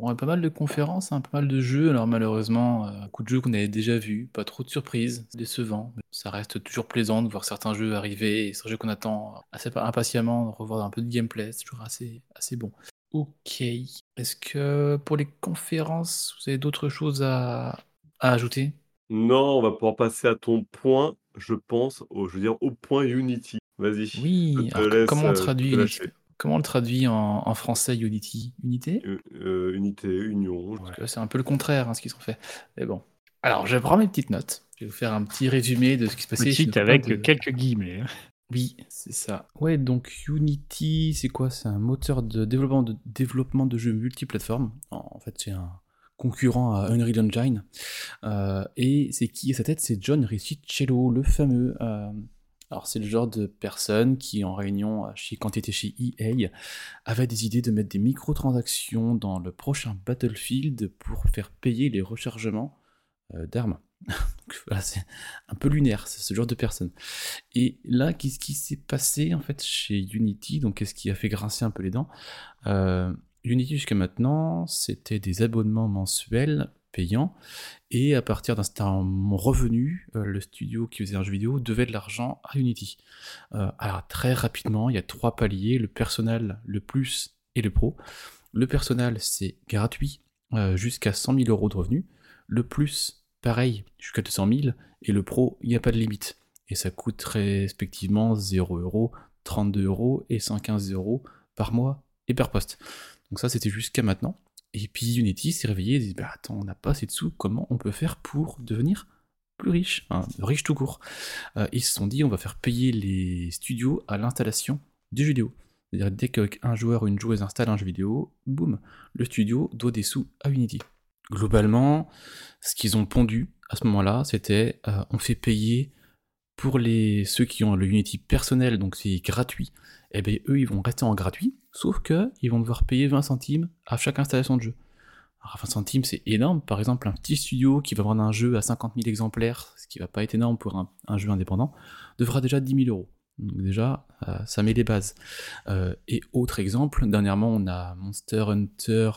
Y a pas mal de conférences, hein, pas mal de jeux, alors malheureusement, euh, un coup de jeu qu'on avait déjà vu, pas trop de surprises, décevant, mais ça reste toujours plaisant de voir certains jeux arriver, et certains jeux qu'on attend assez pa- impatiemment, de revoir un peu de gameplay, c'est toujours assez, assez bon. Ok, est-ce que pour les conférences, vous avez d'autres choses à, à ajouter? Non, on va pouvoir passer à ton point, je pense, au, je veux dire au point Unity. Vas-y. Oui, alors laisse, comment on euh, traduit Unity? Comment on le traduit en, en français Unity? Unité? Euh, euh, unité, union. Parce que là, c'est un peu le contraire, hein, ce qu'ils ont fait. Mais bon. Alors, je prends mes petites notes. Je vais vous faire un petit résumé de ce qui se passait Petite avec de- quelques guillemets. hein. Oui, c'est ça. Ouais, donc Unity, c'est quoi? C'est un moteur de développement de, développement de jeux multiplateformes. En en fait, c'est un concurrent à Unreal Engine. Euh, et c'est qui à sa tête? C'est John Riccicello, le fameux. Alors, c'est le genre de personne qui, en réunion euh, chez, quand il était chez EA, avait des idées de mettre des microtransactions dans le prochain Battlefield pour faire payer les rechargements euh, d'armes. Donc voilà, c'est un peu lunaire, c'est ce genre de personne. Et là, qu'est-ce qui s'est passé en fait chez Unity? Donc, qu'est-ce qui a fait grincer un peu les dents? Euh, Unity jusqu'à maintenant, c'était des abonnements mensuels payants, et à partir d'un certain revenu, euh, le studio qui faisait un jeu vidéo devait de l'argent à Unity. Euh, alors très rapidement, il y a trois paliers le personnel, le plus et le pro. Le personnel, c'est gratuit euh, jusqu'à 100 000 euros de revenus. Le plus, pareil, jusqu'à 200 000. Et le pro, il n'y a pas de limite. Et ça coûte respectivement 0 euros, 32 euros et 115 euros par mois et par poste. Donc ça, c'était jusqu'à maintenant. Et puis Unity s'est réveillé et dit bah attends, on n'a pas assez de sous, comment on peut faire pour devenir plus riche, riche tout court. Euh, ils se sont dit on va faire payer les studios à l'installation du jeu vidéo. C'est-à-dire dès qu'un joueur ou une joueuse installe un jeu vidéo, boum, le studio doit des sous à Unity. Globalement, ce qu'ils ont pondu à ce moment-là, c'était euh, on fait payer pour les ceux qui ont le Unity personnel, donc c'est gratuit. Et bien eux, ils vont rester en gratuit, sauf que ils vont devoir payer 20 centimes à chaque installation de jeu. Alors, 20 centimes, c'est énorme. Par exemple, un petit studio qui va vendre un jeu à 50 000 exemplaires, ce qui va pas être énorme pour un, jeu indépendant, devra déjà 10 000 euros. Donc déjà, euh, ça met les bases. Euh, et autre exemple, dernièrement, on a Monster Hunter,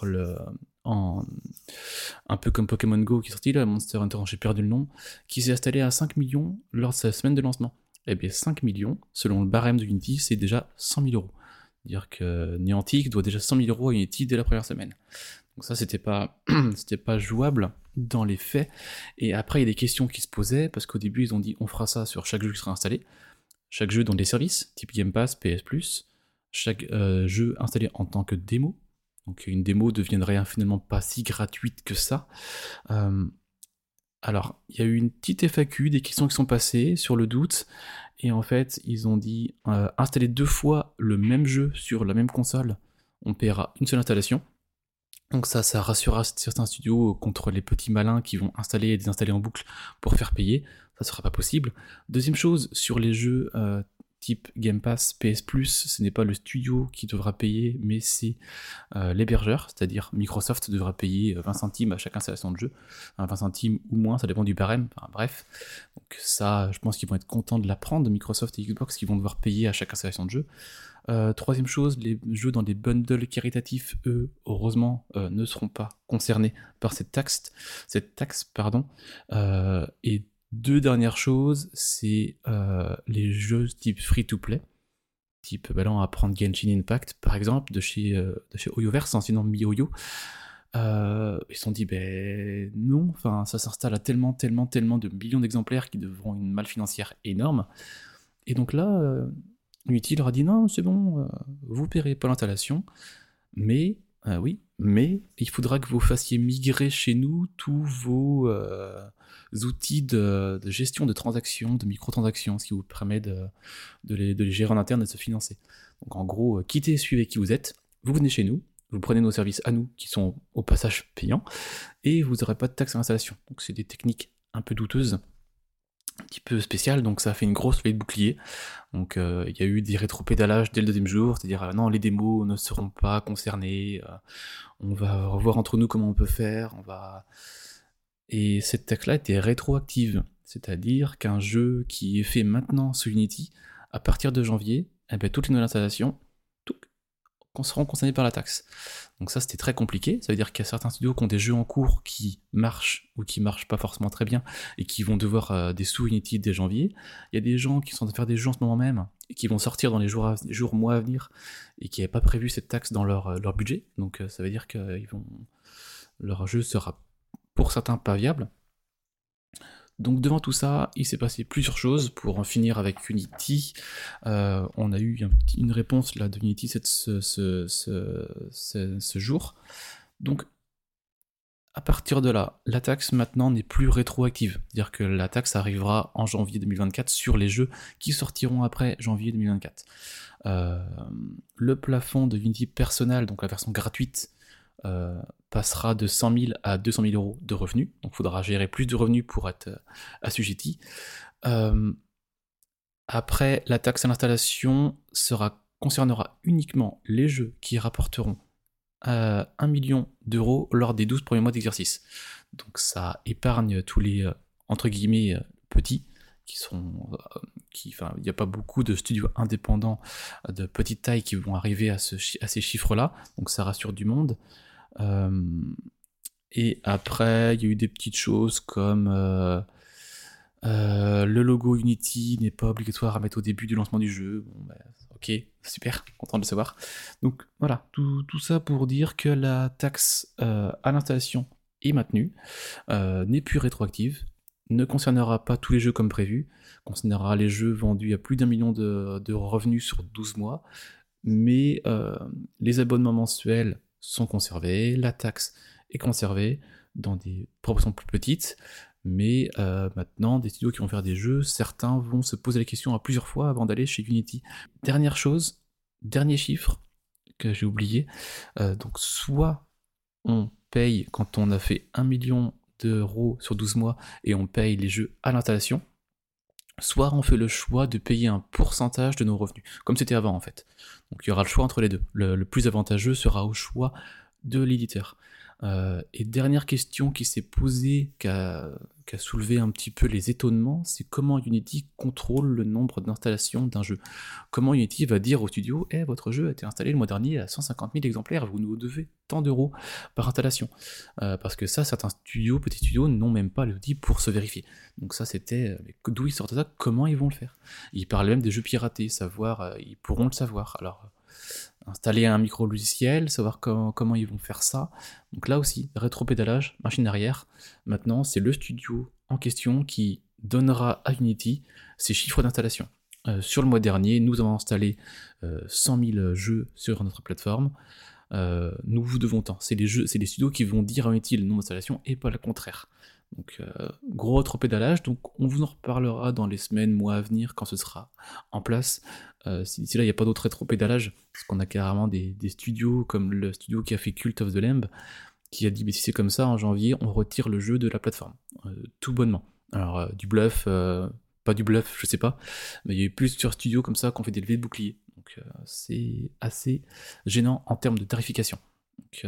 un peu comme Pokémon Go qui est sorti, là, Monster Hunter, j'ai perdu le nom, qui s'est installé à 5 millions lors de sa semaine de lancement. Eh bien, 5 millions, selon le barème de Unity, c'est déjà 100 000 euros. Dire que Niantic doit déjà 100 000 euros à Unity dès la première semaine. Donc ça, c'était pas, c'était pas jouable dans les faits. Et après, il y a des questions qui se posaient, parce qu'au début, ils ont dit on fera ça sur chaque jeu qui sera installé. Chaque jeu dans des services, type Game Pass, PS Plus. Chaque euh, jeu installé en tant que démo. Donc une démo deviendrait finalement pas si gratuite que ça. Euh, alors, il y a eu une petite FAQ, des questions qui sont passées sur le doute, et en fait, ils ont dit euh, installer deux fois le même jeu sur la même console, on paiera une seule installation. Donc ça, ça rassurera certains studios contre les petits malins qui vont installer et désinstaller en boucle pour faire payer. Ça sera pas possible. Deuxième chose, sur les jeux euh, type Game Pass, PS Plus, ce n'est pas le studio qui devra payer, mais c'est euh, l'hébergeur, c'est-à-dire Microsoft devra payer 20 centimes à chaque installation de jeu, 20 centimes ou moins, ça dépend du barème, enfin, bref. Donc ça, je pense qu'ils vont être contents de l'apprendre, Microsoft et Xbox, qui vont devoir payer à chaque installation de jeu. Euh, troisième chose, les jeux dans des bundles caritatifs, eux, heureusement, euh, ne seront pas concernés par cette taxe, cette taxe, pardon. Euh, deux dernières choses, c'est euh, les jeux type free-to-play. Type, bah là, on prendre Genshin Impact, par exemple, de chez, euh, de Oyoverse, sinon MiOyo. Euh, ils se sont dit, ben non, enfin, ça s'installe à tellement, tellement, tellement de millions d'exemplaires qui devront une malle financière énorme. Et donc là, euh, Unity leur a dit, non, c'est bon, euh, vous paierez pas l'installation, mais, euh, oui, mais il faudra que vous fassiez migrer chez nous tous vos euh, outils de, gestion de transactions, de microtransactions, ce qui vous permet de, les, gérer en interne et de se financer. Donc en gros, euh, quittez, suivez qui vous êtes, vous venez chez nous, vous prenez nos services à nous, qui sont au passage payants, et vous n'aurez pas de taxe à l'installation. Donc c'est des techniques un peu douteuses, un petit peu spéciales, donc ça a fait une grosse levée de bouclier. Donc euh, il y a eu des rétropédalages dès le deuxième jour, c'est-à-dire euh, non, les démos ne seront pas concernées, euh, on va revoir entre nous comment on peut faire, on va... Et cette taxe-là était rétroactive, c'est-à-dire qu'un jeu qui est fait maintenant sur Unity, à partir de janvier, eh ben, toutes les nouvelles installations seront concernées par la taxe. Donc ça c'était très compliqué, ça veut dire qu'il y a certains studios qui ont des jeux en cours qui marchent ou qui marchent pas forcément très bien et qui vont devoir euh, des sous Unity dès janvier. Il y a des gens qui sont en train de faire des jeux en ce moment même et qui vont sortir dans les jours, mois à venir et qui n'avaient pas prévu cette taxe dans leur, euh, budget. Donc euh, ça veut dire que leur jeu sera pour certains pas viable. Donc devant tout ça, il s'est passé plusieurs choses pour en finir avec Unity. Euh, on a eu une réponse de Unity ce, jour. Donc à partir de là, la taxe maintenant n'est plus rétroactive. C'est-à-dire que la taxe arrivera en janvier 2024 sur les jeux qui sortiront après janvier 2024. Euh, le plafond de Unity personnel, donc la version gratuite, euh, passera de 100 000 à 200 000 euros de revenus. Donc il faudra gérer plus de revenus pour être euh, assujetti. Euh, après, la taxe à l'installation concernera uniquement les jeux qui rapporteront euh, 1 million d'euros lors des 12 premiers mois d'exercice. Donc ça épargne tous les, entre guillemets, petits, qui sont... qui, enfin, il n'y a pas beaucoup de studios indépendants de petite taille qui vont arriver à, ces chiffres-là, donc ça rassure du monde. Euh, et après, il y a eu des petites choses comme euh, euh, le logo Unity n'est pas obligatoire à mettre au début du lancement du jeu. Bon, bah, ok, super, content de le savoir. Donc voilà, tout, tout ça pour dire que la taxe à l'installation est maintenue, n'est plus rétroactive, ne concernera pas tous les jeux comme prévu, concernera les jeux vendus à plus d'un million de, de revenus sur 12 mois, mais les abonnements mensuels sont conservés, la taxe est conservée dans des proportions plus petites, mais euh, maintenant, des studios qui vont faire des jeux, certains vont se poser la question à plusieurs fois avant d'aller chez Unity. Dernière chose, dernier chiffre que j'ai oublié, euh, donc soit on paye quand on a fait 1 million d'euros sur 12 mois et on paye les jeux à l'installation, soit on fait le choix de payer un pourcentage de nos revenus, comme c'était avant en fait. Donc il y aura le choix entre les deux. Le, plus avantageux sera au choix de l'éditeur. Euh, et dernière question qui s'est posée, qui a, soulevé un petit peu les étonnements, c'est comment Unity contrôle le nombre d'installations d'un jeu? Comment Unity va dire au studio, eh, votre jeu a été installé le mois dernier à 150 000 exemplaires, vous nous devez tant d'euros par installation. Euh, parce que ça, certains studios, petits studios, n'ont même pas l'outil pour se vérifier. Donc ça, c'était euh, d'où ils sortent ça, comment ils vont le faire? Ils parlent même des jeux piratés, savoir, ils pourront le savoir. Alors, installer un micro logiciel, savoir comment, ils vont faire ça. Donc là aussi, rétro-pédalage, machine arrière. Maintenant, c'est le studio en question qui donnera à Unity ses chiffres d'installation. Euh, sur le mois dernier, nous avons installé euh, 100 000 jeux sur notre plateforme. Euh, nous vous devons tant. C'est les, les studios qui vont dire à Unity le nombre d'installations et pas le contraire. Donc, euh, gros rétro-pédalage. Donc, on vous en reparlera dans les semaines, mois à venir quand ce sera en place. Euh, si d'ici là, il n'y a pas d'autre rétro-pédalage, parce qu'on a carrément des, studios comme le studio qui a fait Cult of the Lamb, qui a dit, mais si c'est comme ça, en janvier, on retire le jeu de la plateforme. Euh, tout bonnement. Alors, euh, du bluff, pas du bluff, je sais pas, mais il y a eu plusieurs studios comme ça qui ont fait des levées de boucliers. Donc, c'est assez gênant en termes de tarification. Donc,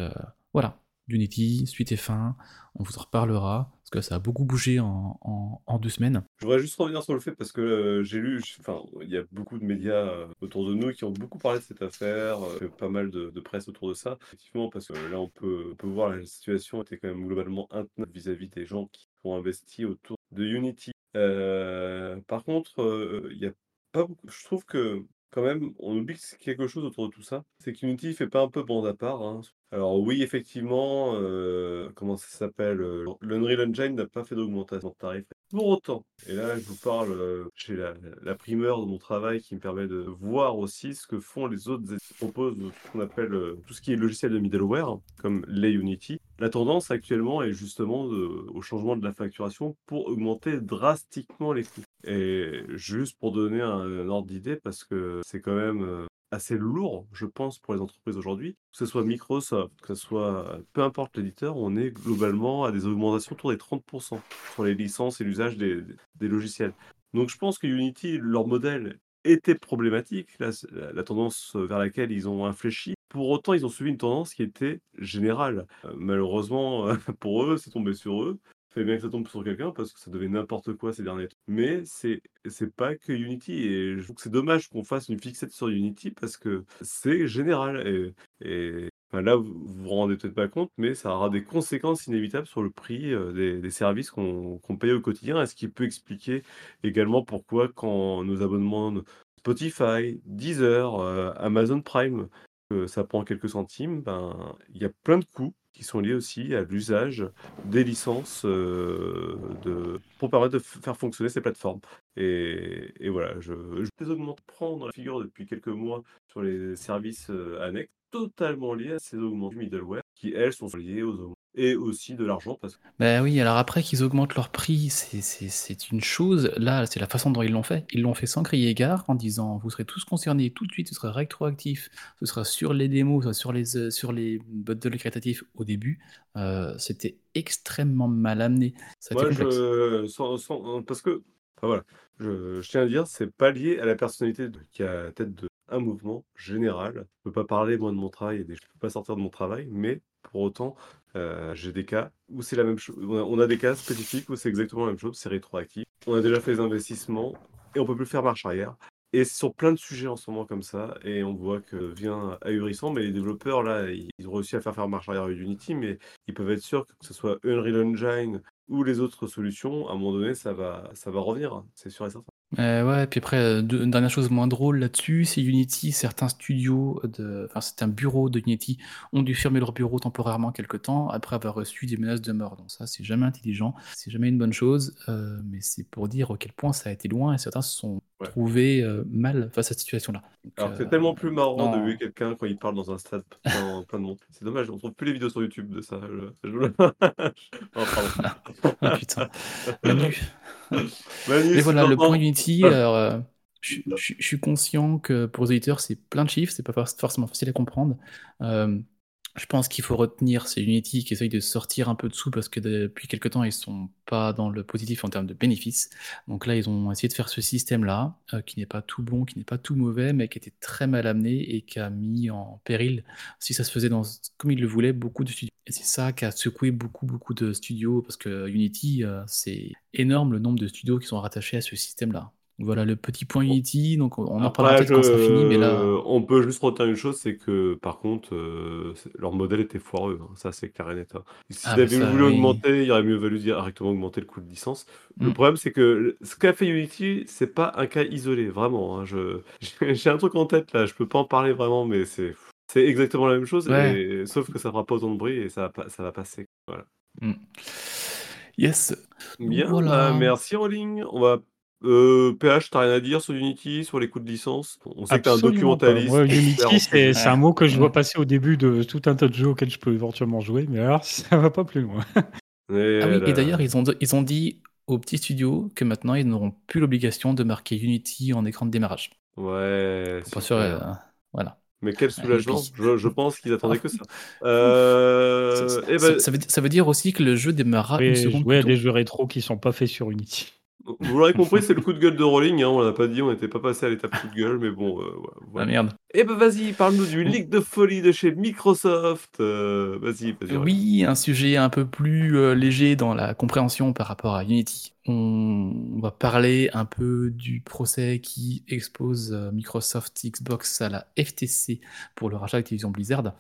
voilà. Unity, suite et fin, on vous en reparlera, ça a beaucoup bougé en, deux semaines. Je voudrais juste revenir sur le fait parce que euh, j'ai lu, enfin, il y a beaucoup de médias euh, autour de nous qui ont beaucoup parlé de cette affaire, euh, pas mal de, presse autour de ça. Effectivement, parce que là, on peut, voir la situation était quand même globalement intenable vis-à-vis des gens qui ont investi autour de Unity. Par contre, il y a pas beaucoup. Je trouve que quand même, on oublie quelque chose autour de tout ça. C'est qu'Unity fait pas un peu bande à part. hein. Alors oui, effectivement, euh, comment ça s'appelle euh, L'Unreal Engine n'a pas fait d'augmentation de tarif. Pour autant, et là je vous parle, euh, j'ai la, primeur de mon travail qui me permet de voir aussi ce que font les autres qui proposent ce qu'on appelle euh, tout ce qui est logiciel de middleware, comme les Unity. La tendance actuellement est justement au changement de la facturation pour augmenter drastiquement les coûts. Et juste pour donner un, ordre d'idée, parce que c'est quand même assez lourd, je pense, pour les entreprises aujourd'hui, que ce soit Microsoft, que ce soit peu importe l'éditeur, on est globalement à des augmentations autour des 30% sur les licences et l'usage des, logiciels. Donc je pense que Unity, leur modèle était problématique, la tendance vers laquelle ils ont infléchi. Pour autant, ils ont suivi une tendance qui était générale. Euh, malheureusement, pour eux, c'est tombé sur eux. Fait bien que ça tombe sur quelqu'un parce que ça devait n'importe quoi ces derniers temps. Mais c'est c'est pas que Unity et je trouve que c'est dommage qu'on fasse une fixette sur Unity parce que c'est général et, là vous vous rendez peut-être pas compte mais ça aura des conséquences inévitables sur le prix euh, des, services qu'on paye au quotidien et ce qui peut expliquer également pourquoi quand nos abonnements Spotify, Deezer, euh, Amazon Prime que ça prend quelques centimes, ben il y a plein de coûts qui sont liés aussi à l'usage des licences euh, pour permettre de faire fonctionner ces plateformes. Et, voilà, je, je les augmente prendre la figure depuis quelques mois sur les services euh, annexes, totalement liés à ces augments du middleware, qui elles sont liées aux. Et aussi de l'argent, parce Ben oui, alors après qu'ils augmentent leur prix, c'est- une chose. Là, c'est la façon dont ils l'ont fait. Ils l'ont fait sans crier gare, en disant vous serez tous concernés tout de suite, ce sera rétroactif, ce sera sur les démos, ce sera sur les, euh, sur les bundles créatifs au début. Euh, C'était extrêmement mal amené. Ça moi, je, sans, sans- parce que, enfin voilà, je, je tiens à dire, c'est pas lié à la personnalité de- qui a la tête de un mouvement général. Je peux pas parler, moi, de mon travail, et des- je peux pas sortir de mon travail, mais pour autant, euh, j'ai des cas où c'est la même chose. On a, des cas spécifiques où c'est exactement la même chose, c'est rétroactif. On a déjà fait des investissements et on peut plus faire marche arrière. Et c'est sur plein de sujets en ce moment comme ça, et on voit que vient ahurissant, mais les développeurs là, ils ont réussi à faire faire marche arrière avec Unity, mais ils peuvent être sûrs que ce soit Unreal Engine ou les autres solutions, à un moment donné, ça va, ça va revenir, hein, c'est sûr et certain. Euh, ouais, puis après, euh, une dernière chose moins drôle là-dessus, c'est Unity, certains studios, de, enfin certains bureaux de Unity ont dû fermer leur bureau temporairement quelque temps après avoir reçu des menaces de mort. Donc ça, c'est jamais intelligent, c'est jamais une bonne chose, euh, mais c'est pour dire à quel point ça a été loin et certains se sont Ouais. trouvés euh, mal face à cette situation-là. Alors euh, c'est tellement plus marrant de non. huer quelqu'un quand il parle dans un stade plein, plein de monde. C'est dommage, on trouve plus les vidéos sur YouTube de ça. Je... je- Oh. Ah, putain, Manu. Manu, Mais voilà, le point Unity, alors, euh, je, suis conscient que pour les auditeurs, c'est plein de chiffres, c'est pas for- forcément facile à comprendre. Euh, Je pense qu'il faut retenir, c'est Unity qui essaye de sortir un peu dessous parce que depuis quelque temps, ils sont pas dans le positif en termes de bénéfices. Donc là, ils ont essayé de faire ce système-là, euh, qui n'est pas tout bon, qui n'est pas tout mauvais, mais qui était très mal amené et qui a mis en péril, si ça se faisait dans, comme ils le voulaient, beaucoup de studios. C'est ça qui a secoué beaucoup, beaucoup de studios parce que Unity, euh, c'est énorme le nombre de studios qui sont rattachés à ce système-là. Voilà le petit point Unity, donc on en parlera Après, peut-être quand ça finit, mais là, je- on peut juste retenir une chose, c'est que par contre, euh, leur modèle était foireux, hein, ça c'est clair et net. hein. S'ils ah, avaient ça, voulu oui. augmenter, il aurait mieux valu directement augmenter le coût de licence. Le Mm. problème, c'est que ce qu'a fait Unity, c'est pas un cas isolé, vraiment. hein, je- J'ai un truc en tête là, je peux pas en parler vraiment, mais c'est c'est exactement la même chose, Ouais. et... sauf que ça fera pas autant de bruit et ça va, pas- ça va passer. Voilà. Mm. Yes. Bien, bah, voilà. merci Rolling. On va. Euh, PH, t'as rien à dire sur Unity, sur les coûts de licence? On sait que t'es un documentaliste. Expert Unity, c'est un mot que je Ouais. vois passer au début de tout un tas de jeux auxquels je peux éventuellement jouer, mais alors ça va pas plus loin. Et Ah oui, là- et d'ailleurs, ils ont, ils ont dit aux petits studios que maintenant, ils n'auront plus l'obligation de marquer Unity en écran de démarrage. Ouais, Pour pas sûr, euh, voilà. Mais quel soulagement. puis- Je, je pense qu'ils attendaient que ça. Ça, Euh, ça- eh ben, ça veut, ça veut dire aussi que le jeu démarrera une seconde des jeux rétro qui sont pas faits sur Unity. Vous l'aurez compris, c'est le coup de gueule de Rolling. Hein, on l'a pas dit, on n'était pas passé à l'étape coup de gueule, mais bon, euh, Ah merde. Eh ben vas-y, parle-nous du leak de folie de chez Microsoft. Euh, vas-y, vas-y. Rolling. Oui, un sujet un peu plus euh, léger dans la compréhension par rapport à Unity. On va parler un peu du procès qui expose euh, Microsoft Xbox à la FTC pour le rachat d'Activision Blizzard.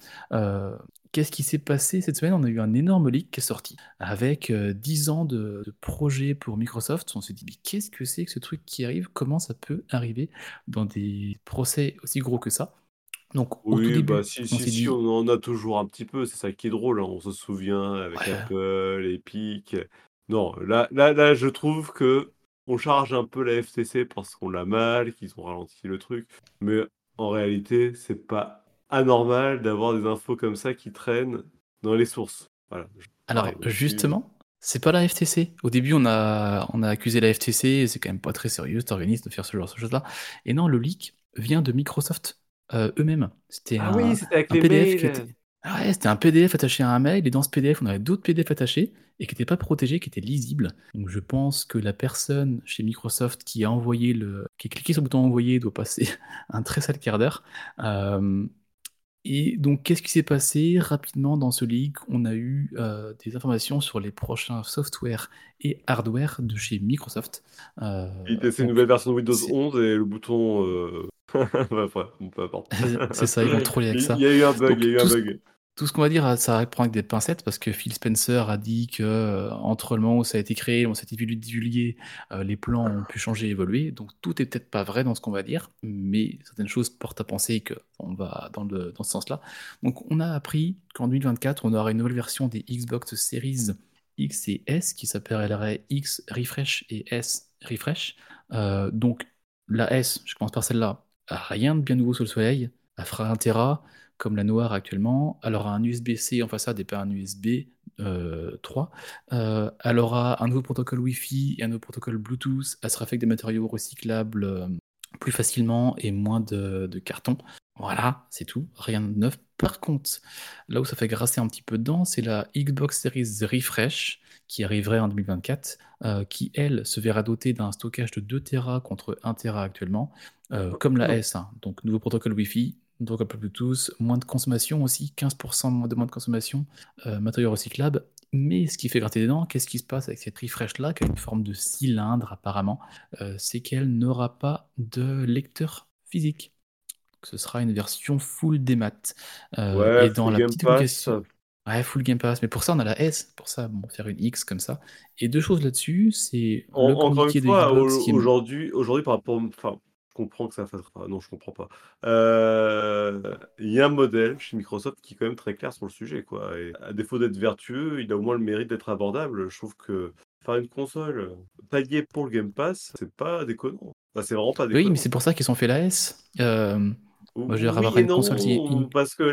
Euh, Qu'est-ce qui s'est passé cette semaine? On a eu un énorme leak qui est sorti avec euh, 10 ans de, de projet pour Microsoft. On s'est dit, mais qu'est-ce que c'est que ce truc qui arrive? Comment ça peut arriver dans des procès aussi gros que ça? Donc, au tout Oui, début, bah si, on si, s'est si, dit, on en a toujours un petit peu, c'est ça qui est drôle, hein, on se souvient avec Ouais. Apple, Epic. Non, là, là, là, je trouve que on charge un peu la FTC parce qu'on l'a mal, qu'ils ont ralenti le truc, mais en réalité, c'est pas anormal d'avoir des infos comme ça qui traînent dans les sources. Voilà. Alors justement, c'est pas la FTC. Au début, on a, on a accusé la FTC, c'est quand même pas très sérieux cet organisme de faire ce genre de choses-là. Et non, le leak vient de Microsoft euh, eux-mêmes. C'était Ah un, oui, c'était avec un les PDF qui mails. était... Ah ouais, c'était un PDF attaché à un mail, et dans ce PDF, on avait d'autres PDF attachés, et qui n'étaient pas protégés, qui étaient lisibles. Donc je pense que la personne chez Microsoft qui a envoyé le... qui a cliqué sur le bouton envoyer doit passer un très sale quart d'heure. Euh, et donc, qu'est-ce qui s'est passé rapidement dans ce leak On a eu euh, des informations sur les prochains software et hardware de chez Microsoft. Euh, Il testait une nouvelle version de Windows c'est- 11 et le bouton. Euh... Peu importe. c'est ça, ils vont troller avec ça. il y a eu un bug, Donc, il y a eu un bug. Tout ce qu'on va dire, ça reprend avec des pincettes parce que Phil Spencer a dit que euh, entre le moment où ça a été créé, où ça a été divulgué, euh, les plans ont pu changer, évoluer. Donc tout est peut-être pas vrai dans ce qu'on va dire, mais certaines choses portent à penser que on va dans, ce sens-là. Donc on a appris qu'en 2024, on aura une nouvelle version des Xbox Series X et S qui s'appellerait X Refresh et S Refresh. Euh, donc la S, je commence par celle-là, rien de bien nouveau sous le soleil. Elle fera un Tera comme la noire actuellement. Elle aura un USB-C en façade et pas un USB euh, 3. Euh, elle aura un nouveau protocole Wi-Fi et un nouveau protocole Bluetooth. Elle sera faite avec des matériaux recyclables euh, plus facilement et moins de, de carton. Voilà, c'est tout, rien de neuf. Par contre, là où ça fait grasser un petit peu dedans, c'est la Xbox Series Refresh qui arriverait en 2024, euh, qui elle se verra dotée d'un stockage de 2 Tera contre 1 Tera actuellement, euh, comme la S. hein. Donc nouveau protocole Wi-Fi, nouveau protocole Bluetooth, moins de consommation aussi, 15% moins de moins de consommation, euh, matériaux recyclables. Mais ce qui fait gratter des dents, qu'est-ce qui se passe avec cette refresh là, qui a une forme de cylindre apparemment, euh, c'est qu'elle n'aura pas de lecteur physique. Ce sera une version full démat. Euh, Ouais, et dans la Game petite Pass. Ouais, full Game Pass. Mais pour ça, on a la S. Pour ça, bon, faire une X comme ça. Et deux choses là-dessus, c'est En- le encore une fois, est- aujourd'hui, par rapport, enfin, comprends que ça fasse, enfin, non, je comprends pas. Euh, Il y a un modèle chez Microsoft qui est quand même très clair sur le sujet, quoi. Et à défaut d'être vertueux, il a au moins le mérite d'être abordable. Je trouve que faire une console taillée pour le Game Pass, c'est pas déconnant. Enfin, c'est vraiment pas Oui, déconnant. mais c'est pour ça qu'ils ont fait la S. Euh, moi, je Oui une console qui non, in- parce que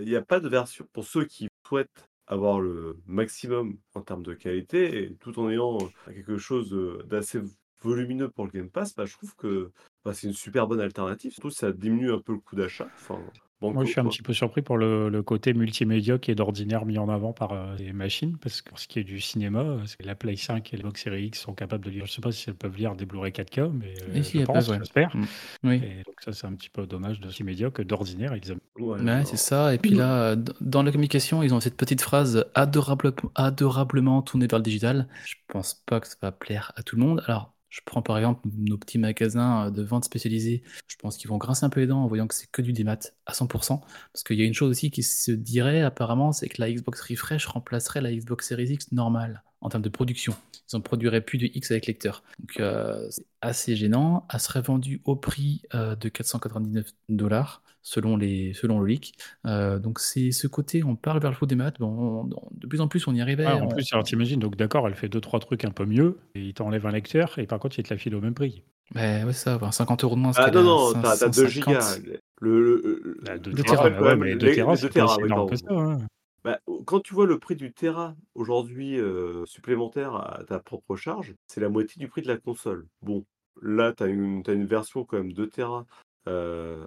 il n'y a pas de version pour ceux qui souhaitent avoir le maximum en termes de qualité, et tout en ayant quelque chose euh, d'assez volumineux pour le Game Pass, bah, je trouve que bah, c'est une super bonne alternative. Surtout, ça diminue un peu le coût d'achat. Enfin, Banco, Moi, je suis un quoi. petit peu surpris pour le, le côté multimédia qui est d'ordinaire mis en avant par euh, les machines, parce que pour ce qui est du cinéma, euh, c'est la Play 5 et la Xbox Series X sont capables de lire. Je sais pas si elles peuvent lire des Blu-ray 4K, mais euh, Et si, je elles pense, j'espère. Mm. Oui. Et donc ça, c'est un petit peu dommage de multimédia que d'ordinaire, ils aiment. Ouais, c'est ça. Et puis là, dans la communication, ils ont cette petite phrase adorable, adorablement tournée vers le digital. Je pense pas que ça va plaire à tout le monde. Alors, je prends par exemple nos petits magasins euh, de vente spécialisés. Je pense qu'ils vont grincer un peu les dents en voyant que c'est que du démat à 100%. Parce qu'il y a une chose aussi qui se dirait apparemment, c'est que la Xbox Refresh remplacerait la Xbox Series X normale en termes de production. Ils ne produiraient plus du X avec lecteur. Donc euh, c'est assez gênant. Elle serait vendue au prix euh, de 499 dollars selon, les, selon le leak. Euh, donc c'est ce côté, on parle vers le faux des maths. Bon, on- on- de plus en plus, on y arrivait. Ah, en on- plus, alors t'imagines, donc d'accord, elle fait deux trois trucs un peu mieux, et il t'enlève un lecteur, et par contre, il te la file au même prix. Ouais, ouais, ça, enfin, 50 euros de moins. Ah non, a non, t'as t'as 2 550. gigas. Le, le- le- Bah, 2 je Deux Tera, rappelle bah quand ouais, mais 2 les, Tera, les c'est 2 pas Tera, aussi oui, énorme que ça. hein. Bah, quand tu vois le prix du Tera aujourd'hui euh, supplémentaire à ta propre charge, c'est la moitié du prix de la console. Bon, là, tu as une, t'as une version quand même 2 Tera euh,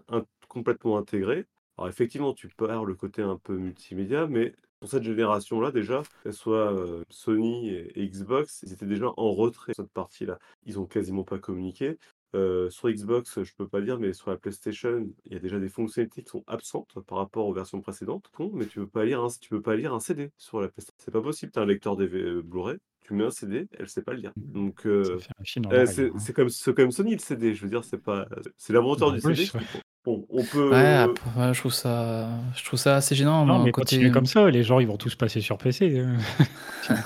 complètement intégrée. Alors effectivement, tu perds le côté un peu multimédia, mais pour cette génération-là, déjà, qu'elle soit euh, Sony et, Xbox, ils étaient déjà en retrait cette partie-là. Ils ont quasiment pas communiqué. Euh, sur Xbox, je peux pas dire, mais sur la PlayStation, il y a déjà des fonctionnalités qui sont absentes par rapport aux versions précédentes. Con, mais tu peux pas lire un, tu peux pas lire un CD sur la PlayStation. C'est pas possible. Tu as un lecteur DV euh, Blu-ray, tu mets un CD, elle sait pas le lire. Donc euh, euh, c'est hein. c'est comme, c'est comme Sony le CD. Je veux dire, c'est pas, c'est En du plus, CD. ouais. Bon, on peut. Ouais, après, ouais, je trouve ça, je trouve ça assez gênant. Non, mais côté, continue comme ça, les gens ils vont tous passer sur PC.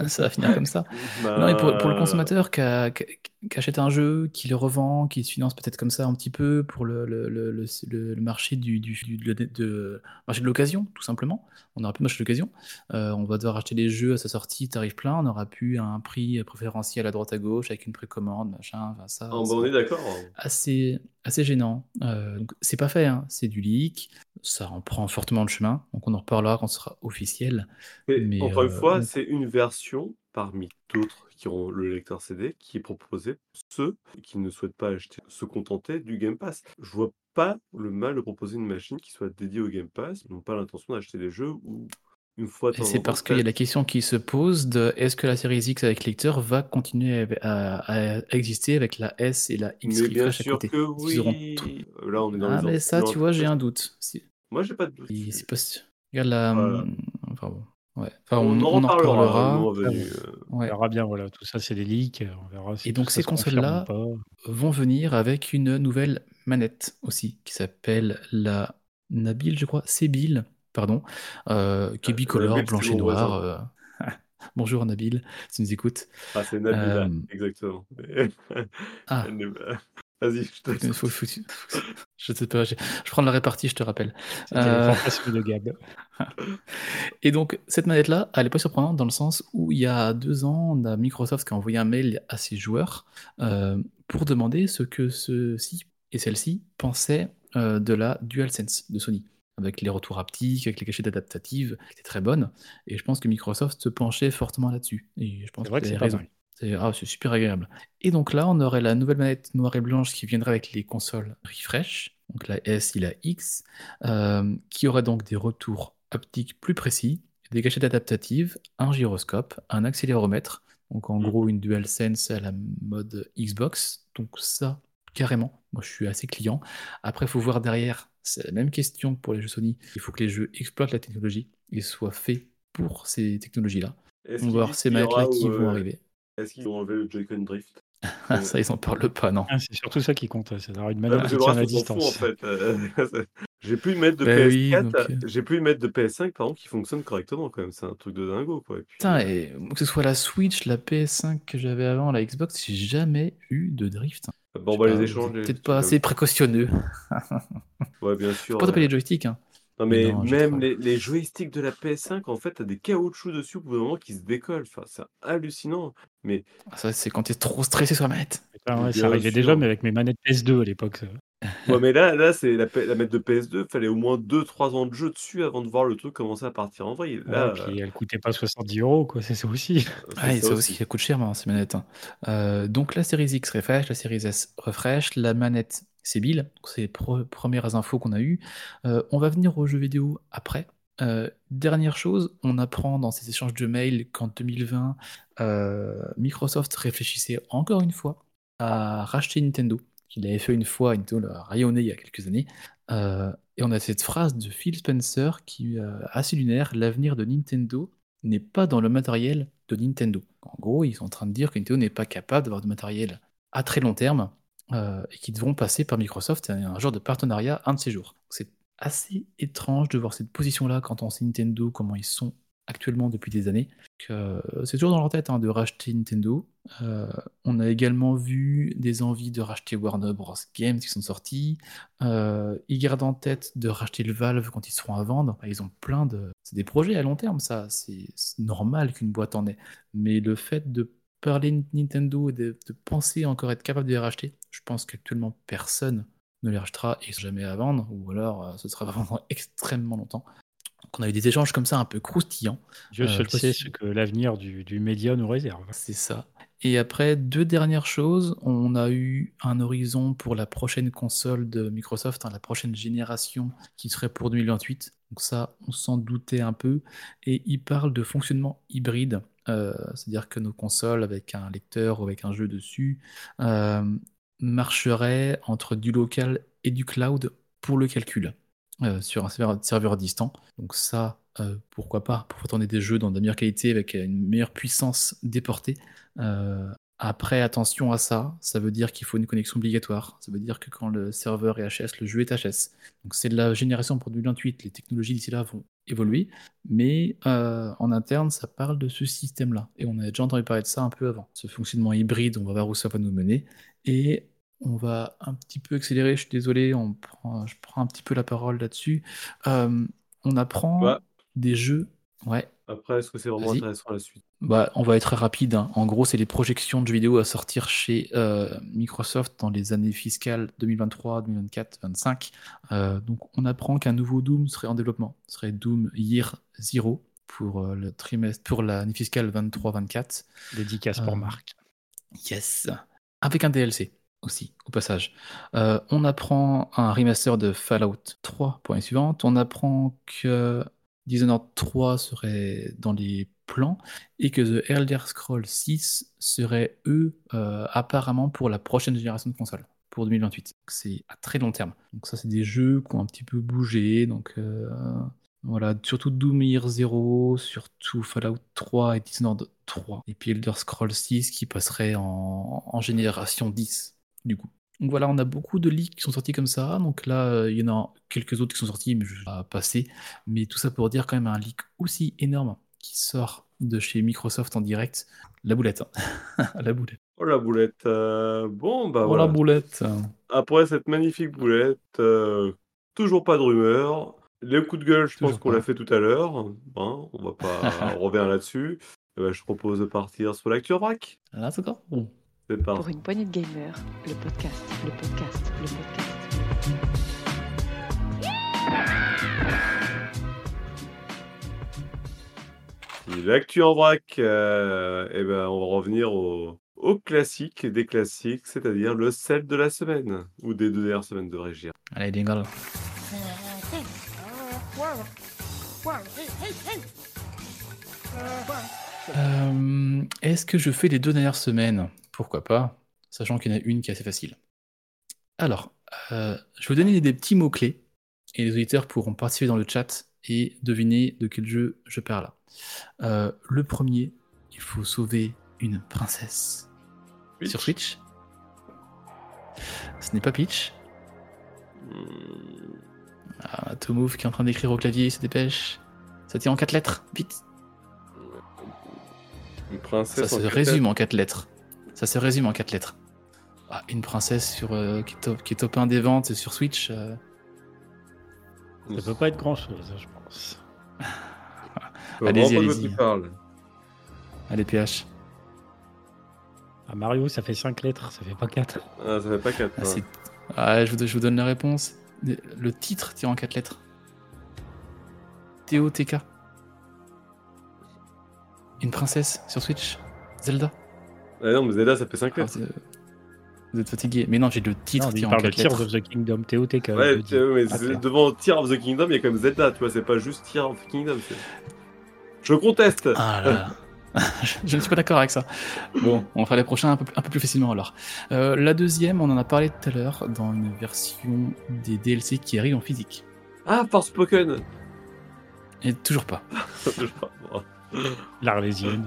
ça va finir comme ça. bah, Non, et pour, pour le consommateur qui, a- qui- qui achète un jeu, qui le revend, qui se finance peut-être comme ça un petit peu pour le, le, le, le- le- le marché du, du, du- de, marché de l'occasion, tout simplement. On n'aura plus de marché de l'occasion. Euh, on va devoir acheter les jeux à sa sortie, tarif plein. On n'aura plus un prix préférentiel à droite à gauche avec une précommande, machin. Enfin, ça, Ah, bah, on est d'accord. assez, assez gênant. Euh, c'est pas fait, hein, c'est du leak, ça en prend fortement le chemin, donc on en reparlera quand ce sera officiel. Mais, encore une euh, fois, c'est une version parmi d'autres qui ont le lecteur CD qui est proposé ceux qui ne souhaitent pas acheter, se contenter du Game Pass. Je vois pas le mal de proposer une machine qui soit dédiée au Game Pass. Ils n'ont pas l'intention d'acheter des jeux où une fois Et c'est parce qu'il y a la question qui se pose de est-ce que la série X avec lecteur va continuer à, à- à exister avec la S et la X Mais bien à sûr côté? que auront oui. Là, on est dans Ah, mais ça, tu vois, j'ai un doute. Moi, j'ai pas de doute. C'est pas. Regarde la. Voilà. Enfin bon. Ouais. Enfin, On, on, en on en reparlera. Ah, euh. On Ouais. verra bien, voilà, tout ça c'est des leaks, on verra si Et donc ces consoles-là vont venir avec une nouvelle manette aussi, qui s'appelle la Nabil, je crois, Sébil, pardon, euh, qui est Euh, bicolore, blanche et noire. euh. Bonjour Nabil, tu nous écoutes. Ah, c'est Nabila, Euh, exactement. Ah, Vas-y, je te faut- faut- faut- je sais pas, je, je prends la répartie, je te rappelle. Euh, de Gab. Et donc, cette manette-là, elle n'est pas surprenante dans le sens où il y a deux ans, on a Microsoft qui a envoyé un mail à ses joueurs euh, pour demander ce que ceux-ci et celle-ci pensaient euh, de la DualSense de Sony, avec les retours haptiques, avec les cachettes adaptatives, qui étaient très bonnes. Et je pense que Microsoft se penchait fortement là-dessus. Et je pense C'est vrai que c'est raison. mal. C'est ah, c'est super agréable. Et donc là, on aurait la nouvelle manette noire et blanche qui viendrait avec les consoles refresh, donc la S et la X, euh, qui aurait donc des retours haptiques plus précis, des gâchettes adaptatives, un gyroscope, un accéléromètre, donc en Mhm. gros une DualSense à la mode Xbox. Donc ça, carrément, moi je suis assez client. Après, il faut voir derrière, c'est la même question que pour les jeux Sony. Il faut que les jeux exploitent la technologie et soient faits pour ces technologies-là. On va voir ces manettes-là qui euh, vont arriver. Est-ce qu'ils ont enlevé le Joy-Con Drift? Ah, ça, ils en parlent pas, non. Ah, c'est surtout ça qui compte, c'est d'avoir une Ah, manette tient à distance. fout, en fait. J'ai plus une manette de Bah oui, PS4, donc, euh. j'ai plus une manette de PS5, par exemple, qui fonctionne correctement, quand même. C'est un truc de dingo, quoi. Et puis, Putain, euh, et que ce soit la Switch, la PS5 que j'avais avant, la Xbox, j'ai jamais eu de drift. bon, les pas, échanger. vous êtes Peut-être pas assez précautionneux. Ouais, bien Faut sûr. pas taper ouais. les joysticks. Hein. Non, Mais mais non, j'ai même les, les joysticks de la PS5, en fait, t'as des caoutchoucs dessus au bout d'un moment qui se décollent. Enfin, c'est hallucinant. Mais Ça, c'est quand t'es trop stressé sur la manette. Putain, ouais, ça arrivait déjà, mais avec mes manettes PS2 à l'époque. ça. Ouais, mais là, là c'est la, la manette de PS2, fallait au moins 2-3 ans de jeu dessus avant de voir le truc commencer à partir en vrai. Ouais, Là, puis elle coûtait pas 70 euros, quoi, c'est ça aussi. Ah, et c'est ça aussi, ça coûte cher, hein, ces manettes. hein. Euh, donc la série X refresh, la série S refresh, la manette c'est Bill. C'est les premières infos qu'on a eues. Euh, on va venir aux jeux vidéo après. Euh, dernière chose, on apprend dans ces échanges de mails qu'en 2020, euh, Microsoft réfléchissait encore une fois à racheter Nintendo, qu'il avait fait une fois, Nintendo l'a rayonné il y a quelques années. Et on a cette phrase de Phil Spencer qui assez lunaire, l'avenir de Nintendo n'est pas dans le matériel de Nintendo. En gros, ils sont en train de dire que Nintendo n'est pas capable d'avoir de matériel à très long terme euh, et qu'ils devront passer par Microsoft et un genre de partenariat un de ces jours. C'est assez étrange de voir cette position-là quand on sait Nintendo, comment ils sont actuellement depuis des années, euh, c'est toujours dans leur tête hein, de racheter Nintendo. Euh, on a également vu des envies de racheter Warner Bros. Games qui sont sortis. Ils gardent en tête de racheter le Valve quand ils seront à vendre. Ils ont plein de... C'est des projets à long terme, ça. C'est normal qu'une boîte en ait. Mais le fait de parler Nintendo et de, de penser encore être capable de les racheter, je pense qu'actuellement personne ne les rachètera et jamais à vendre, ou alors euh, ce sera vraiment extrêmement longtemps. Donc on a eu des échanges comme ça un peu croustillants. Dieu Euh, seul je sais sait ce que l'avenir du, du média nous réserve. C'est ça. Et après, deux dernières choses. On a eu un horizon pour la prochaine console de Microsoft, hein, la prochaine génération qui serait pour 2028. Donc ça, on s'en doutait un peu. Et il parle de fonctionnement hybride. Euh, C'est-à-dire que nos consoles avec un lecteur ou avec un jeu dessus euh, marcheraient entre du local et du cloud pour le calcul euh, sur un serveur, distant. Donc ça, pourquoi pas, pour tourner des jeux dans de la meilleure qualité avec une meilleure puissance déportée. Après, attention à ça, ça veut dire qu'il faut une connexion obligatoire. Ça veut dire que quand le serveur est HS, le jeu est HS. Donc c'est de la génération pour 2028, les technologies d'ici là vont évoluer, mais euh, en interne, ça parle de ce système-là. Et on a déjà entendu parler de ça un peu avant. Ce fonctionnement hybride, on va voir où ça va nous mener. Et on va un petit peu accélérer, je suis désolé, on prend, je prends un petit peu la parole là-dessus. Euh, on apprend Ouais. des jeux. Ouais, Après, est-ce que c'est vraiment intéressant la suite? Bah, on va être rapide. hein. En gros, c'est les projections de jeux vidéo à sortir chez euh, Microsoft dans les années fiscales 2023, 2024, 2025. Euh, donc, on apprend qu'un nouveau Doom serait en développement. Ce serait Doom Year Zero pour euh, le trimestre, pour l'année fiscale 23-24. Dédicace pour Euh, Marc. Yes. Avec un DLC aussi, au passage. Euh, on apprend un remaster de Fallout 3 pour les suivantes. On apprend que Dishonored 3 serait dans les plans et que The Elder Scrolls 6 serait, eux, euh, apparemment pour la prochaine génération de consoles, pour 2028. Donc, C'est à très long terme. Donc ça, c'est des jeux qui ont un petit peu bougé. Donc euh, voilà, surtout Doom Year 0, surtout Fallout 3 et Dishonored 3. Et puis Elder Scrolls 6 qui passerait en génération 10, du coup. Donc voilà, on a beaucoup de leaks qui sont sortis comme ça. Donc là, euh, il y en a quelques autres qui sont sortis, mais je vais pas passer. Mais tout ça pour dire quand même un leak aussi énorme qui sort de chez Microsoft en direct. La boulette. hein. la boulette. Oh la boulette. euh, Bon, bah oh voilà. la boulette. Après cette magnifique boulette, euh, toujours pas de rumeur. Les coups de gueule, je pense qu'on l'a fait tout à l'heure. Hein, on va pas revient là-dessus. Eh ben, je propose de partir sur l'actu vrac. Là, c'est encore bon. Pour une poignée de gamers, le podcast, le podcast, le podcast. L'actu en vrac, euh, eh ben, on va revenir au, au classique des classiques, c'est-à-dire le sel de la semaine. Ou des deux dernières semaines, devrais-je dire. Allez, Dingle. Euh, Est-ce que je fais les deux dernières semaines? Pourquoi pas, sachant qu'il y en a une qui est assez facile. Alors, euh, je vais vous donner des petits mots-clés, et les auditeurs pourront participer dans le chat et deviner de quel jeu je parle. Euh, le premier, il faut sauver une princesse. Peach. Sur Switch Ce n'est pas Peach? Hmm, Ah, Tomov qui est en train d'écrire au clavier, il se dépêche. Ça tient en quatre lettres, vite. Une Ça princesse se en quatre résume en quatre lettres. Ça se résume en quatre lettres. Ah, une princesse sur, euh, qui, est top, qui est top 1 des ventes sur Switch. euh, Ça peut pas être grand chose, je pense. Je vois Allez-y, allez-y. Allez, PH. À Mario, ça fait 5 lettres, ça fait pas 4. Ah, ça fait pas 4. Ah, c'est- Ah, je, vous, je vous donne la réponse. Le titre tient en quatre lettres. TOTK. Une princesse sur Switch. Zelda. Ah non, mais Zelda, ça fait 5 Ah, lettres. Vous êtes fatigué. Mais non, j'ai le titre Non, qui est il en parle de Tears of the Kingdom, TOTK. Ouais, mais Ah, devant Tear of the Kingdom, il y a quand même Zelda, tu vois, c'est pas juste Tear of the Kingdom. Je conteste Ah là là. Je- ne suis pas d'accord avec ça. Bon, on fera les prochains un peu, un peu plus facilement alors. Euh, la deuxième, on en a parlé tout à l'heure dans une version des DLC qui arrive en physique. Ah, Forspoken Et toujours pas. L'Arlésienne.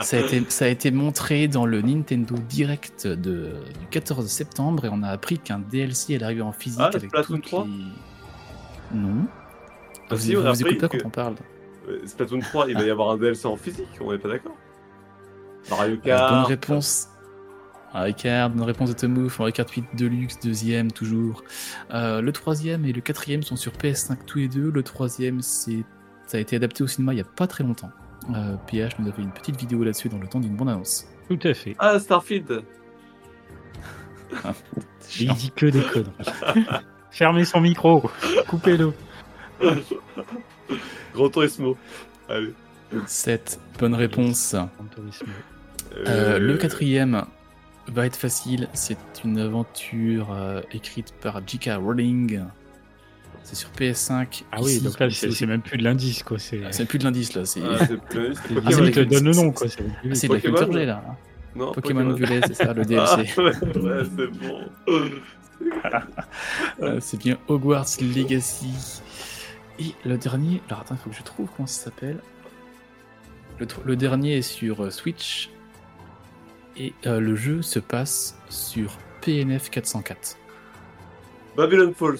Ça a, été, ça a été montré dans le Nintendo Direct de, du 14 septembre et on a appris qu'un DLC allait arriver en physique Ah, avec Splatoon toutes 3? les... Non. Ah vous si, on vous a écoutez pas quand on parle. Euh, Splatoon 3, il va y avoir un DLC en physique, on est pas d'accord Mario Euh, Kart. bonne réponse. Mario Kart, bonne réponse de Tomouf, Mario Kart 8 Deluxe, deuxième toujours. Euh, le troisième et le quatrième sont sur PS5 tous les deux. Le troisième, c'est ça a été adapté au cinéma il y a pas très longtemps. Euh, PH nous a fait une petite vidéo là-dessus dans le temps d'une bonne annonce. Tout à fait. Ah, Starfield Et il dit que des conneries. Fermez son micro. Coupez-le. Grand Turismo. Allez. 7, bonne réponse. Euh, le quatrième va être facile. C'est une aventure euh, écrite par J.K. Rowling. C'est sur PS5. Ah oui, Ici, donc là, c'est même plus de l'indice, quoi. C'est Ah, C'est plus de l'indice là. C'est Ah, c'est plus- Pokémon. il te donne le nom, quoi. c'est- Ah, c'est de la Pokémon, culture G là. Non, Pokémon Violet, c'est ça, le Ah, DLC. ouais, ouais, c'est bon. Euh, c'est bien Hogwarts Legacy. Et le dernier, alors attends, il faut que je trouve comment ça s'appelle. Le, tr- le dernier est sur euh, Switch. Et euh, le jeu se passe sur PNF 404. Babylon Falls.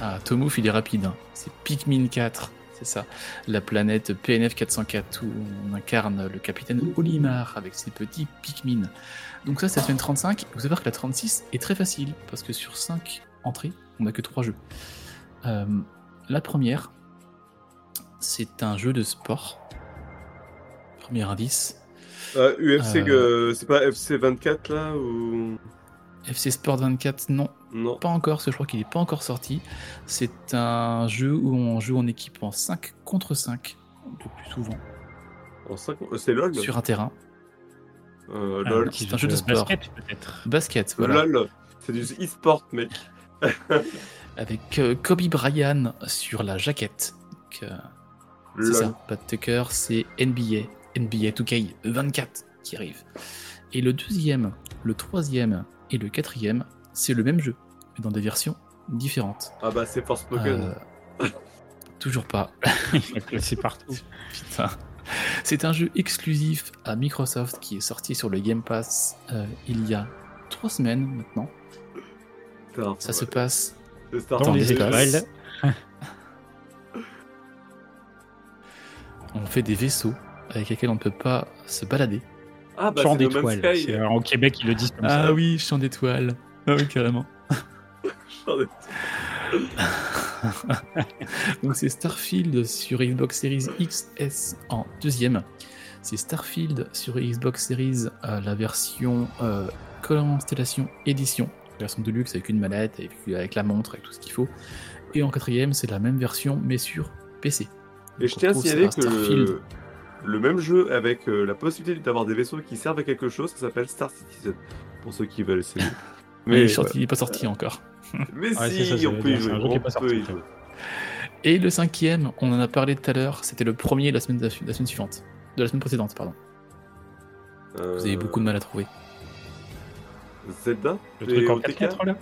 Ah, Tomouf, il est rapide. hein. C'est Pikmin 4, c'est ça. La planète PNF 404 où on incarne le capitaine Olimar avec ses petits Pikmin. Donc ça, c'est la semaine 35. Vous savez que la 36 est très facile parce que sur 5 entrées, on n'a que 3 jeux. Euh, la première, c'est un jeu de sport. Premier indice. Euh, UFC, Euh. euh, c'est pas FC 24 là ou? FC Sport 24, non, Non. Pas encore, parce que je crois qu'il n'est pas encore sorti. C'est un jeu où on joue en équipe en 5 contre 5, le plus souvent, En cinq- euh, C'est LOL sur un terrain. Euh, Ah, LOL. c'est un jeu de au sport. Basket, peut-être. Basket, voilà. LOL. C'est du e-sport, mec. Avec euh, Kobe Bryant sur la jaquette. Donc, euh, c'est ça, Pat Tucker, c'est NBA, NBA 2K 24 qui arrive. Et le deuxième, le troisième et le quatrième, c'est le même jeu, mais dans des versions différentes. Ah bah c'est Forspoken. Euh, toujours pas. C'est partout. Putain. C'est un jeu exclusif à Microsoft qui est sorti sur le Game Pass euh, il y a trois semaines maintenant. Putain, Ça se passe. Dans les étoiles. On fait des vaisseaux avec lesquels on ne peut pas se balader. Ah bah Champ d'étoiles. Sky. C'est- En Québec, ils le disent comme Ah ça. oui, champ d'étoiles. Ah oui, carrément. Donc c'est Starfield sur Xbox Series XS en deuxième. C'est Starfield sur Xbox Series, euh, la version euh, Constellation Edition, version de luxe avec une mallette, avec, avec la montre, avec tout ce qu'il faut. Et en quatrième, c'est la même version mais sur PC. Et Donc, je tiens à signaler que le, le même jeu avec euh, la possibilité d'avoir des vaisseaux qui servent à quelque chose, ça s'appelle Star Citizen. Pour ceux qui veulent essayer. Mais il est Mais, sorti- il n'est pas sorti encore. mais Ouais, si, ça, on peut y jouer. un jeu qui est on pas sorti, jouer. Et le cinquième, on en a parlé tout à l'heure, c'était le premier de la semaine, la semaine suivante. De la semaine précédente, pardon. Vous avez beaucoup de mal à trouver. Euh, Zelda Le truc en TOTK? 4 là?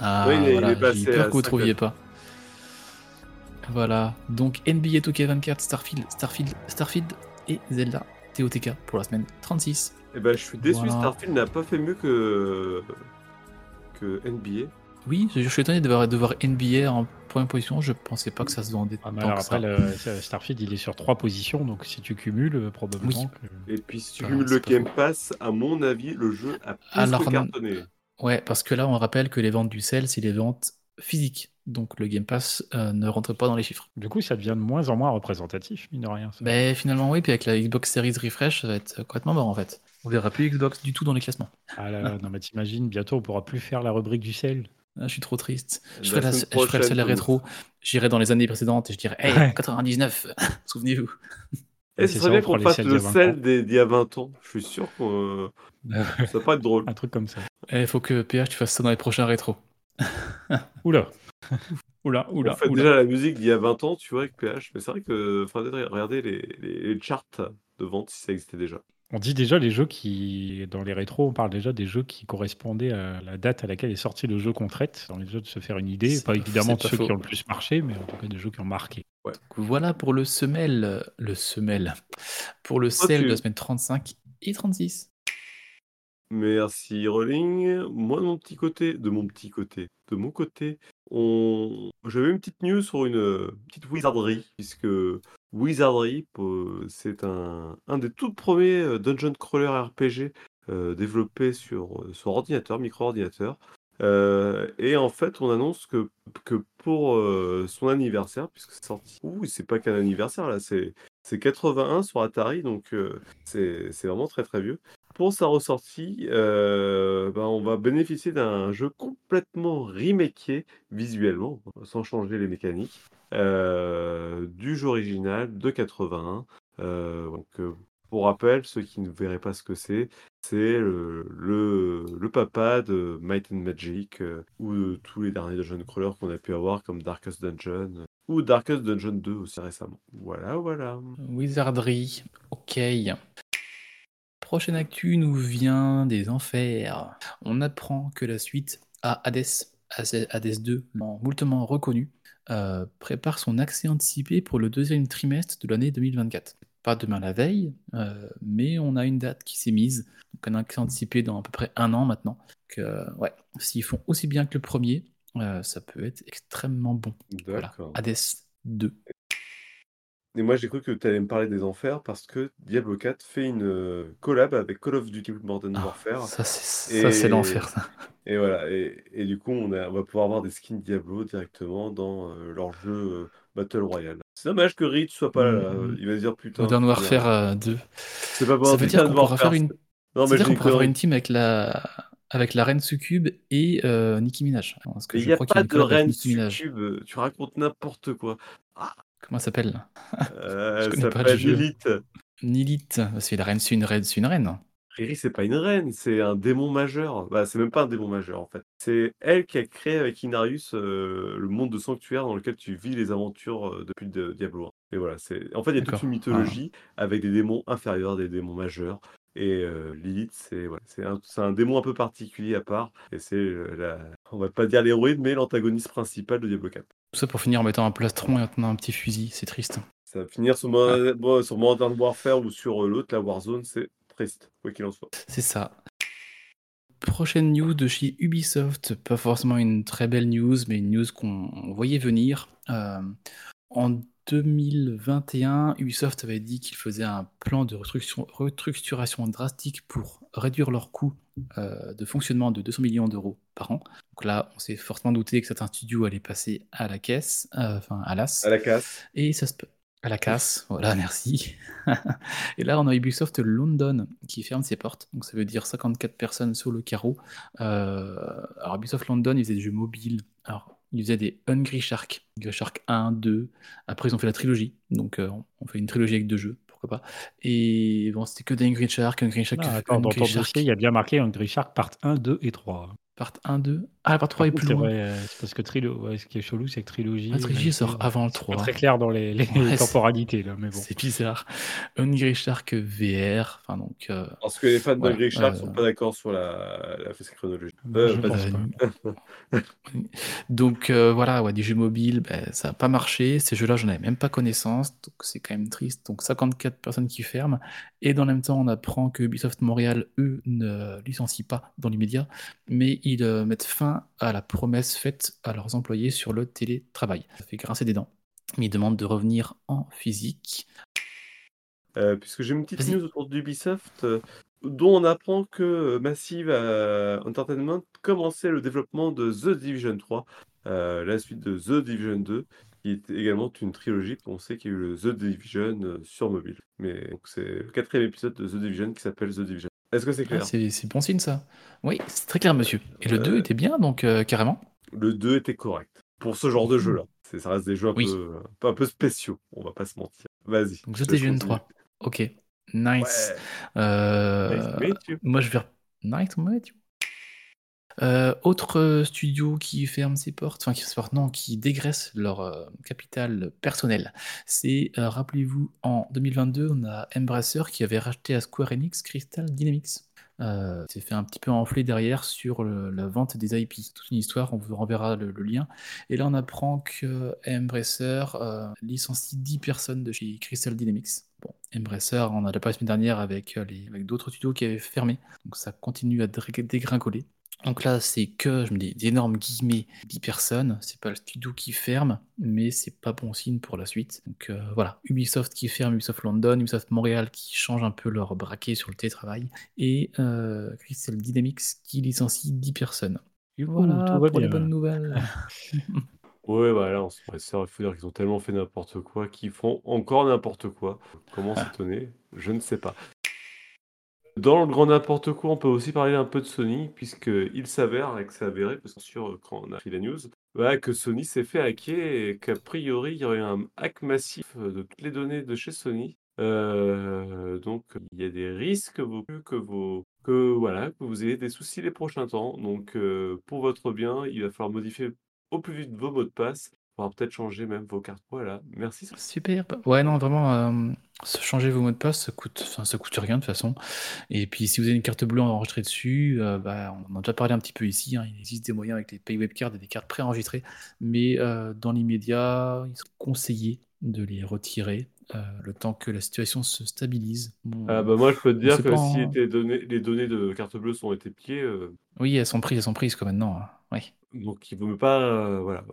Ah, Oui, il est- il voilà, est passé j'ai eu peur que vous ne 5. trouviez pas. Voilà, donc NBA 2K24, Starfield, Starfield, Starfield et Zelda TOTK pour la semaine 36. Eh ben, je suis déçu, Voilà. Starfield n'a pas fait mieux que que NBA. Oui, je je suis étonné de voir, de voir NBA en première position, je pensais pas que ça se vendait Ah, mais tant alors que ça. après, le- ça- Starfield, il est sur trois positions, donc si tu cumules, euh, probablement que... Et puis si tu Ah, cumules c'est le pas Game. Pass, à mon avis, le jeu a plus Alors, que cartonné. Ouais, parce que là, on rappelle que les ventes du sel, c'est les ventes physiques. Donc le Game Pass euh, ne rentre pas dans les chiffres. Du coup, ça devient de moins en moins représentatif, mine de rien. ça. Ben finalement, oui, puis avec la Xbox Series Refresh, ça va être complètement mort en fait. On verra plus Xbox du tout dans les classements. Ah là là, non mais t'imagines, bientôt on pourra plus faire la rubrique du sel. Ah, je suis trop triste. Je ferai, la, semaine je ferai le sel rétro. J'irai dans les années précédentes et je dirais Hey, Ouais. 99, souvenez-vous. Eh, c'est ce ça, serait bien on qu'on fasse le d'il y a 20 sel d'il y a 20 ans. Je suis sûr que ça va pas être drôle. Un truc comme ça. Il faut que PH, tu fasses ça dans les prochains rétros. Oula. Oula, On oula, fait oula. déjà la musique d'il y a 20 ans, tu vois, avec PH. Mais c'est vrai que les, les, les charts de vente si ça existait déjà. On dit déjà les jeux qui, dans les rétros, on parle déjà des jeux qui correspondaient à la date à laquelle est sorti le jeu qu'on traite, dans les jeux de se faire une idée, pas pas- évidemment de ceux qui ont le plus marché, mais en tout cas des jeux qui ont marqué. Donc voilà pour le semelle. Le semelle. Pour le sel de la semaine 35 et 36. Merci Rolling. Moi de mon petit côté, de mon petit côté, de mon côté, on... j'avais une petite news sur une euh, petite wizardry, puisque Wizardry, euh, c'est un, un des tout premiers euh, dungeon crawler RPG euh, développés sur, sur ordinateur, micro-ordinateur. Et en fait, on annonce que, que pour son anniversaire, puisque c'est sorti, ouh, c'est pas qu'un anniversaire là, c'est c'est 81 sur Atari, donc c'est vraiment très très vieux. Pour sa ressortie, euh, ben, on va bénéficier d'un jeu complètement remaké visuellement, sans changer les mécaniques, euh, du jeu original de 81. Euh, donc, pour rappel, ceux qui ne verraient pas ce que c'est, c'est le, le, papa de Might and Magic ou tous les derniers dungeon crawlers qu'on a pu avoir comme Darkest Dungeon ou Darkest Dungeon 2 aussi récemment. Voilà, voilà. Wizardry. Ok. Prochaine actu nous vient des enfers. On apprend que la suite à Hades, Hades 2, moultement reconnu, euh, prépare son accès anticipé pour le deuxième trimestre de l'année 2024. Pas demain la veille, euh, mais on a une date qui s'est mise. Donc un accès anticipé dans à peu près un an maintenant. Que, euh, ouais, s'ils font aussi bien que le premier, euh, ça peut être extrêmement bon. Voilà. Hades 2. Et moi, j'ai cru que tu allais me parler des enfers parce que Diablo 4 fait une euh, collab avec Call of Duty Modern Ah, Warfare. ça, c'est ça, c'est Et- l'enfer. ça. Et voilà, et, et du coup, on, a- on va pouvoir avoir des skins Diablo directement dans euh, leur jeu euh, Battle Royale. C'est dommage que Reed soit pas là. Mhm. Il va se dire putain. Modern Warfare bien. euh, 2. C'est pas Ça veut dire qu'on pourra faire une, Non, mais qu'on pourra avoir une team avec la, avec la reine Succube et euh, Nicki Minaj. Parce que Mais il n'y a crois qu'il y pas a de reine succube. Tu racontes n'importe quoi. Comment ça s'appelle? Euh, pas s'appelle. Lilith. Nilith. C'est la reine, c'est une reine, c'est une reine. Riri, c'est pas une reine, c'est un démon majeur. Bah, c'est même pas un démon majeur en fait. C'est elle qui a créé avec Inarius euh, le monde de sanctuaire dans lequel tu vis les aventures euh, depuis de- Diablo 1. Et voilà, c'est en fait il y a toute une mythologie avec des démons inférieurs, des démons majeurs. Et euh, Lilith, c'est voilà, un, démon un peu particulier à part. Et c'est euh, la, on va pas dire l'héroïne, mais l'antagoniste principal de Diablo 4. Tout ça pour finir en mettant un plastron et en tenant un petit fusil. C'est triste. Ça va finir sur, Mo- bon, sur Modern Warfare ou sur euh, l'autre, la Warzone, c'est triste, quoi qu'il en soit. C'est ça. Prochaine news de chez Ubisoft. Pas forcément une très belle news, mais une news qu'on voyait venir. Euh, en 2021, Ubisoft avait dit qu'il faisait un plan de restructuration, drastique pour réduire leurs coûts euh, de fonctionnement de 200 millions d'euros par an. Donc là, on s'est fortement douté que certains studios allaient passer à la caisse, euh, enfin à l'as. À la casse. Et ça se... À la casse, voilà, merci. et là, on a Ubisoft London qui ferme ses portes. Donc ça veut dire 54 personnes sur le carreau. Euh, alors Ubisoft London, ils faisaient des jeux mobiles. Alors, ils faisaient des Hungry Shark. Hungry Shark 1, 2. Après, ils ont fait la trilogie. Donc euh, on fait une trilogie avec deux jeux, pourquoi pas. Et bon, c'était que des Hungry Shark, Hungry Shark, Non, attends, dans Hungry ton Shark, dossier, il y a bien marqué Hungry Shark part 1, 2 et 3. part 1, 2. Ah, la part 3 est Par plus loin. c'est vrai, euh, c'est parce que trilo... ouais, ce qui est chelou, c'est que trilogie. La trilogie euh, sort avant le c'est 3. Pas très clair dans les, les Ouais, c'est- temporalités là, mais bon. C'est bizarre. Hungry Shark VR. Enfin, donc. euh, Parce que les fans Ouais, d'Hungry Shark euh, sont pas d'accord sur la, la chronologie. Euh, je vas-y. pense pas. Euh, Donc euh, voilà, ouais, des jeux mobiles, ben, ça n'a pas marché. Ces jeux-là, j'en avais même pas connaissance, donc c'est quand même triste. Donc 54 personnes qui ferment. Et dans le même temps, on apprend que Ubisoft Montréal, eux, ne licencient pas dans l'immédiat, mais ils euh, mettent fin à la promesse faite à leurs employés sur le télétravail. Ça fait grincer des dents. Mais ils demandent de revenir en physique. Euh, puisque j'ai une petite news autour d'Ubisoft, euh, dont on apprend que euh, Massive Entertainment commençait le développement de The Division 3, euh, la suite de The Division 2, qui est également une trilogie. On sait qu'il y a eu le The Division sur mobile. Mais c'est le quatrième épisode de The Division qui s'appelle The Division. Est-ce que c'est Ah, clair c'est c'est bon signe ça. Oui, c'est très clair, monsieur. Et le 2 Euh, était bien, donc euh, carrément. Le 2 était correct. Pour ce genre de jeu-là. Ça reste des jeux un, Oui. peu, un peu- spéciaux, on va pas se mentir. Vas-y. Donc Division continuer. 3. Ok, nice. Ouais. Euh, Nice moi, je vais. Nice. Euh, autre studio qui ferme ses portes, enfin qui non, qui dégraisse leur euh, capital personnel. C'est, euh, rappelez-vous, en 2022, on a Embracer qui avait racheté à Square Enix Crystal Dynamics. S'est fait un petit peu enfler derrière sur la vente des IP. C'est toute une histoire, on vous renverra le, lien. Et là, on apprend que Embracer licencie 10 personnes de chez Crystal Dynamics. Bon, Embracer, on a déjà parlé la semaine dernière avec, avec d'autres studios qui avaient fermé, donc ça continue à dégringoler. Donc là, c'est que, je me dis, d'énormes guillemets, 10 personnes. C'est pas le studio qui ferme, mais c'est pas bon signe pour la suite. Donc euh, voilà, Ubisoft qui ferme, Ubisoft London, Ubisoft Montréal qui change un peu leur braquet sur le télétravail, et euh, Crystal Dynamics qui licencie 10 personnes. Youhou, Voilà pour les bonnes nouvelles. Ouais, bah là, on se faut dire qu'ils ont tellement fait n'importe quoi qu'ils font encore n'importe quoi. Comment s'étonner? Je ne sais pas. Dans le grand n'importe quoi, on peut aussi parler un peu de Sony, puisqu'il s'avère, et que c'est avéré, parce que sûr, quand on a pris la news, bah, que Sony s'est fait hacker et qu'a priori, il y aurait un hack massif de toutes les données de chez Sony. Euh, donc, il y a des risques que que, voilà, que vous ayez des soucis les prochains temps. Donc, euh, pour votre bien, il va falloir modifier au plus vite vos mots de passe. Faudra peut-être changer même vos cartes. Voilà, merci. Super. Ouais, non, vraiment, euh, changer vos mots de passe, ça coûte, enfin, ça coûte rien de toute façon. Et puis, si vous avez une carte bleue enregistrée dessus, euh, bah, on en a déjà parlé un petit peu ici. hein, il existe des moyens avec les Pay Webcards et des cartes préenregistrées. Mais euh, dans l'immédiat, il serait conseillé de les retirer le temps que la situation se stabilise. Bon, Ah bah moi, je peux te dire que si hein. données, les données de carte bleue sont été pillées, Oui, elles sont prises, elles sont prises comme maintenant. hein. Oui. donc il vaut mieux pas. euh, voilà.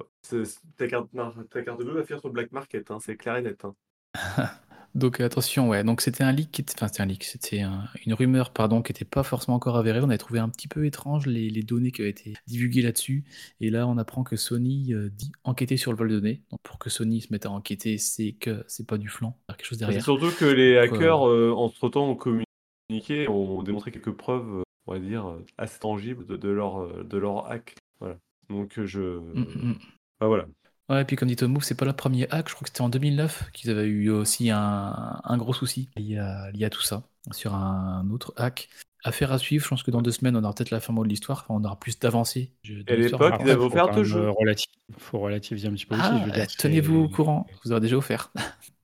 Ta carte, ta carte bleue va finir sur le black market, hein, c'est clair et net. hein. Donc attention, ouais. Donc c'était un leak, était- enfin c'était un leak, c'était un- une rumeur, pardon, qui n'était pas forcément encore avérée. On avait trouvé un petit peu étrange les, les données qui avaient été divulguées là-dessus. Et là, on apprend que Sony euh, dit enquêter sur le vol de données. Donc pour que Sony se mette à enquêter, c'est que c'est pas du flan, il y a quelque chose derrière. surtout que les euh, hackers, euh, entre-temps, ont communiqué, ont démontré quelques preuves, euh, on va dire, euh, assez tangibles de, de leur, euh, de leur hack. Voilà. Donc euh, je. mm, mm, mm. Bah, voilà. Ouais, et puis comme dit Tom Move, c'est pas le premier hack, je crois que c'était en 2009 qu'ils avaient eu aussi un, un gros souci lié à, lié à tout ça, sur un autre hack. Affaire à suivre, je pense que dans deux semaines, on aura peut-être la fin mot de l'histoire, enfin, on aura plus d'avancées. à l'époque, ils avaient faut offert deux jeux. euh, relati- faut relativiser un petit peu aussi. Ah, euh, tenez-vous au courant, je vous aurez déjà offert.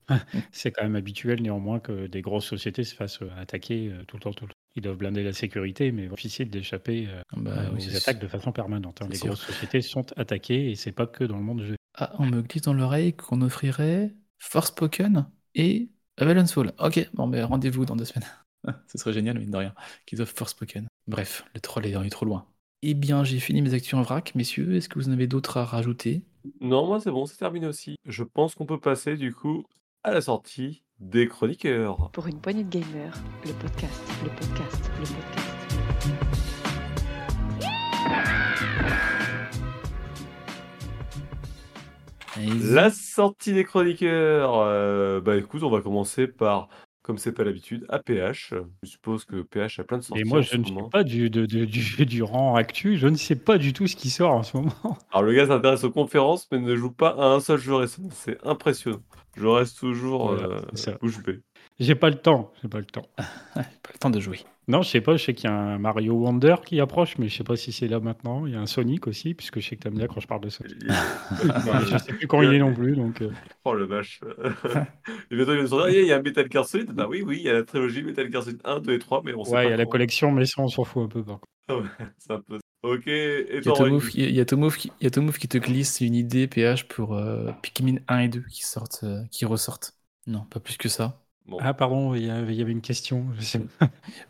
C'est quand même habituel néanmoins que des grosses sociétés se fassent attaquer tout le temps, tout le temps. Ils doivent blinder la sécurité, mais difficile d'échapper euh, Bah euh, oui, aux c'est attaques de façon permanente. hein. Les sûr. grosses sociétés sont attaquées et c'est pas que dans le monde du jeu. Ah, on me glisse dans l'oreille qu'on offrirait Forspoken et Avalon's Fall. Ok, bon, mais rendez-vous dans deux semaines. Ce serait génial, mine de rien, qu'ils offrent Forspoken. Bref, le troll est est trop loin. Eh bien, j'ai fini mes actions en vrac, messieurs. Est-ce que vous en avez d'autres à rajouter? Non, moi c'est bon, c'est terminé aussi. Je pense qu'on peut passer du coup à la sortie des chroniqueurs. Pour une poignée de gamers, le podcast, le podcast, le podcast. La sortie des chroniqueurs. euh, bah écoute, on va commencer par, comme c'est pas l'habitude, APH. Je suppose que PH a plein de sorties Et moi, en je ce ne suis pas du, de- de- du, du rang actu, je ne sais pas du tout ce qui sort en ce moment. Alors le gars s'intéresse aux conférences, mais ne joue pas à un seul jeu récent. C'est impressionnant. Je reste toujours Voilà, euh, bouche bée. J'ai pas le temps, j'ai pas le temps. Pas le temps de jouer. Non, je sais pas, je sais qu'il y a un Mario Wonder qui approche, mais je sais pas si c'est là maintenant. Il y a un Sonic aussi, puisque je sais que t'aimes bien quand je parle de Sonic. Je sais plus quand il est non plus, donc... euh, Oh le vache. et bientôt il va nous sortir, il y a un Metal Gear Solid? Bah oui, oui, il y a la trilogie Metal Gear Solid 1, 2 et 3, mais on sait Ouais, il y a la collection, mais ça, on s'en fout un peu. par contre. C'est un peu. Ok, et Il y a ton Tomouf ranking qui, il y a Tomouf qui, il y a Tomouf qui te glisse une idée PH pour euh, Pikmin 1 et 2 qui sortent, euh, qui ressortent. Non, pas plus que ça. Bon. Ah, pardon, il y avait, il y avait une question.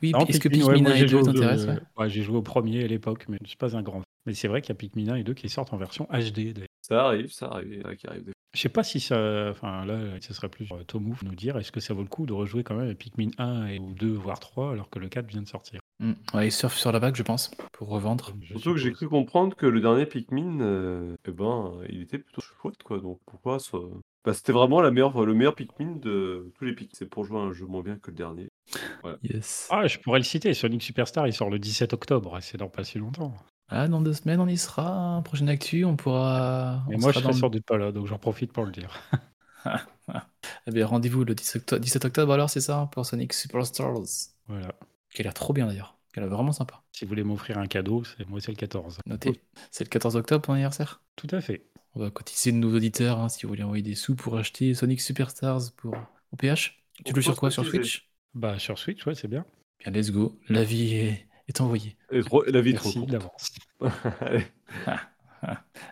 Oui, est-ce que Pikmin, ouais, Pikmin moi, 1 et j'ai 2 joué, au- t'intéressent euh, ouais? ouais, j'ai joué au premier à l'époque, mais je suis pas un grand. Mais c'est vrai qu'il y a Pikmin 1 et 2 qui sortent en version HD. Ça arrive, ça arrive, qui arrivent des Je sais pas si ça. Enfin, là, ce serait plus euh, Tomouf nous dire est-ce que ça vaut le coup de rejouer quand même à Pikmin 1 et, ou 2, voire 3, alors que le 4 vient de sortir? Mm. Ouais, ils surfent sur la vague, je pense, pour revendre. Je Surtout que j'ai cru comprendre que le dernier Pikmin, euh, eh ben, il était plutôt chouette, quoi. Donc pourquoi ça... Bah, c'était vraiment la meilleure, le meilleur Pikmin de tous les Pikmin. C'est pour jouer à un jeu moins bien que le dernier. Yes. Ah, je pourrais le citer. Sonic Superstar, il sort le 17 octobre. C'est dans pas si longtemps. Ah, dans deux semaines, on y sera. Prochaine actu, on pourra. Mais on moi, je dans sans doute pas là, donc j'en profite pour le dire. Eh bien, rendez-vous le 17 octobre, 17 octobre alors, c'est ça, pour Sonic Superstars. Voilà. Qui a l'air trop bien d'ailleurs. Qui a l'air vraiment sympa. Si vous voulez m'offrir un cadeau, c'est moi c'est le 14. Notez. C'est le 14 octobre ton anniversaire? Tout à fait. On va cotiser de nos auditeurs hein, si vous voulez envoyer des sous pour acheter Sonic Superstars pour au PH. Tu joues sur quoi Sur. Switch Bah sur Switch, ouais, c'est bien. Bien, let's go. La vie est, est envoyée. Et trop- la vie est trop Merci courte. d'avance. Allez,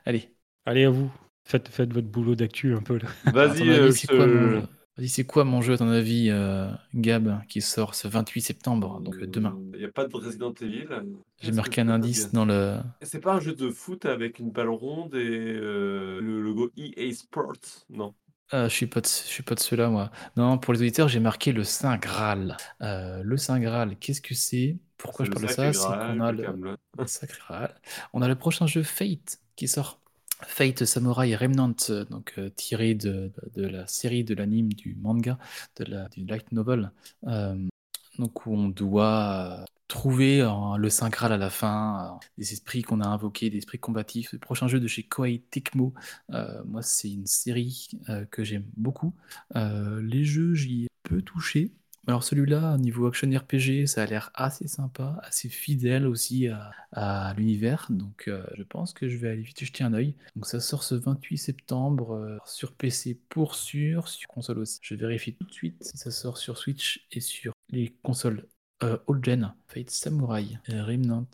Allez. Allez à vous. Faites, faites votre boulot d'actu un peu Vas-y, euh, c'est quoi mon Vas-y, c'est quoi mon jeu à ton avis, euh, Gab, qui sort ce 28 septembre, donc euh, demain? Il n'y a pas de Resident Evil. J'ai marqué un indice dans le. C'est pas un jeu de foot avec une balle ronde et euh, le logo EA Sports? Non. Ah, je suis pas de, je suis pas de ceux-là, moi. Non, pour les auditeurs, j'ai marqué le Saint Graal. Le Saint Graal, qu'est-ce que c'est? Pourquoi je le parle de ça? C'est qu'on a le Sacré Graal. On a le prochain jeu Fate qui sort. Fate Samurai Remnant, donc euh, tiré de, de, la série, de l'anime, du manga, de la, du light novel. Euh, donc où on doit trouver euh, le Saint Graal à la fin, des esprits qu'on a invoqués, des esprits combatifs. Le prochain jeu de chez Koei Tecmo, moi c'est une série que j'aime beaucoup. Les jeux, j'y ai peu touché. Alors celui-là, au niveau action RPG, ça a l'air assez sympa, assez fidèle aussi à, l'univers. Donc euh, je pense que je vais aller vite jeter un œil. Donc ça sort ce 28 septembre euh, sur PC pour sûr, sur console aussi. Je vérifie tout de suite si ça sort sur Switch et sur les consoles euh, old gen. Fate Samurai, Remnant.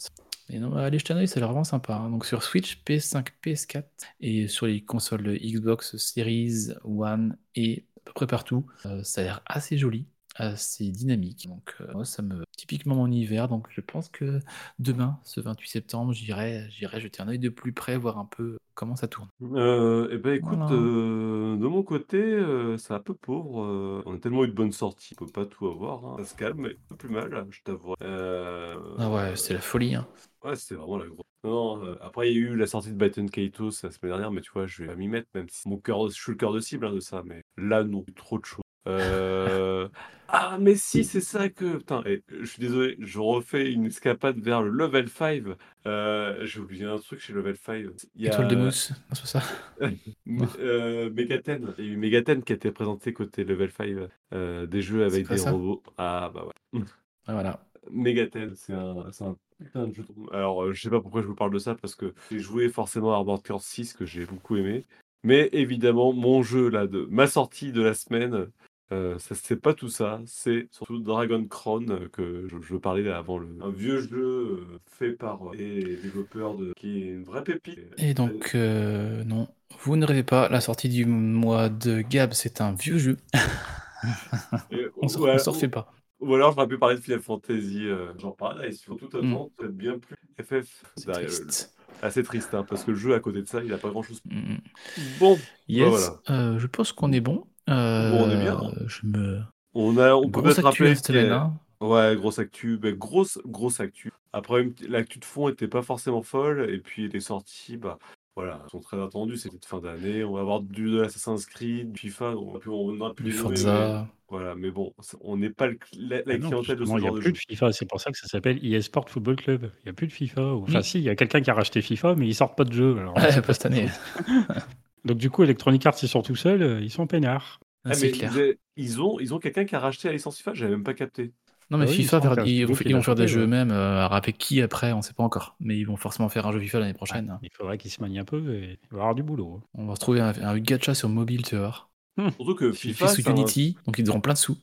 Et non, allez jeter un œil, ça a l'air vraiment sympa. hein. Donc sur Switch, PS5, PS4 et sur les consoles Xbox Series One et à peu près partout, ça a l'air assez joli assez dynamique. Donc euh, moi, ça me typiquement mon hiver. Donc je pense que demain, ce 28 septembre, j'irai j'irai jeter un œil de plus près, voir un peu comment ça tourne. Euh, eh ben écoute, Voilà. euh, de mon côté, euh, c'est un peu pauvre. on a tellement eu de bonnes sorties, on peut pas tout avoir. hein. Ça se calme, mais pas plus mal, je t'avoue. Ah ouais, c'est la folie. Hein. Ouais, c'était vraiment la grosse. Non, non, après, il y a eu la sortie de Baton Kaitos la semaine dernière, mais tu vois, je vais m'y mettre, même si mon cœur, je suis le cœur de cible hein, de ça, mais là, non, trop de choses. Euh, Ah, mais si, c'est ça que. Putain, et je suis désolé, je refais une escapade vers le level 5. Euh, J'ai oublié un truc chez level 5. Il y Étoile de a mousse, c'est pas ça euh, Megaten. Il y a eu Megaten qui a été présenté côté level 5 euh, des jeux avec des robots. Ah, bah ouais. Ah, Voilà. Megaten, c'est un, c'est un putain de jeu. Alors, euh, je sais pas pourquoi je vous parle de ça, parce que j'ai joué forcément à Armored Core 6, que j'ai beaucoup aimé. Mais évidemment, mon jeu, là, de ma sortie de la semaine, euh, c'est pas tout ça. C'est surtout Dragon Crown, que je, je parlais avant. Le, un vieux jeu fait par les développeurs, de, qui est une vraie pépite. Et donc, euh, non, vous ne rêvez pas, la sortie du mois de Gab, c'est un vieux jeu. Et- On s'en ouais, refait pas. Ou alors j'aurais pu parler de Final Fantasy, euh, genre pareil, sur tout Mm. peut-être bien plus FF. C'est triste. Assez triste, hein, parce que le jeu à côté de ça, il a pas grand chose. Mm. Bon, Yes, voilà. euh, je pense qu'on est bon. Bon, on est bien. Euh, Je me. on a, on peut Grosse actu rappeler cette semaine, hein. Ouais, grosse actu, grosse, grosse actu. Après, l'actu de fond était pas forcément folle, et puis les sorties, bah, voilà, sont très attendues. C'est cette fin d'année. On va avoir du de l'Assassin's Creed, du FIFA, on, a pu- on a pu Du Forza. Voilà, mais bon, on n'est pas le la, la Ah non, clientèle de ce il n'y a genre de plus jeu. de FIFA, c'est pour ça que ça s'appelle eSport Football Club. Il n'y a plus de FIFA. ou- Enfin, Oui. si, il y a quelqu'un qui a racheté FIFA, mais ils sortent pas de jeu. Alors, Ouais, pas cette année. Donc, du coup, Electronic Arts, ils sont tout seuls, euh, ils sont peinards. Ah, Ah, c'est clair. ils, ils ont, ils ont quelqu'un qui a racheté la licence FIFA, j'avais même pas capté. Non, mais Ah oui, FIFA, ils, ils vont faire des jeux eux-mêmes. euh, avec qui après, on ne sait pas encore. Mais ils vont forcément faire un jeu FIFA l'année prochaine. hein. Il faudrait qu'ils se manient un peu et il va y avoir du boulot. hein. On va se trouver un, un gacha sur mobile, tu vas voir. Surtout que FIFA, sous un- Unity, donc ils auront plein de sous.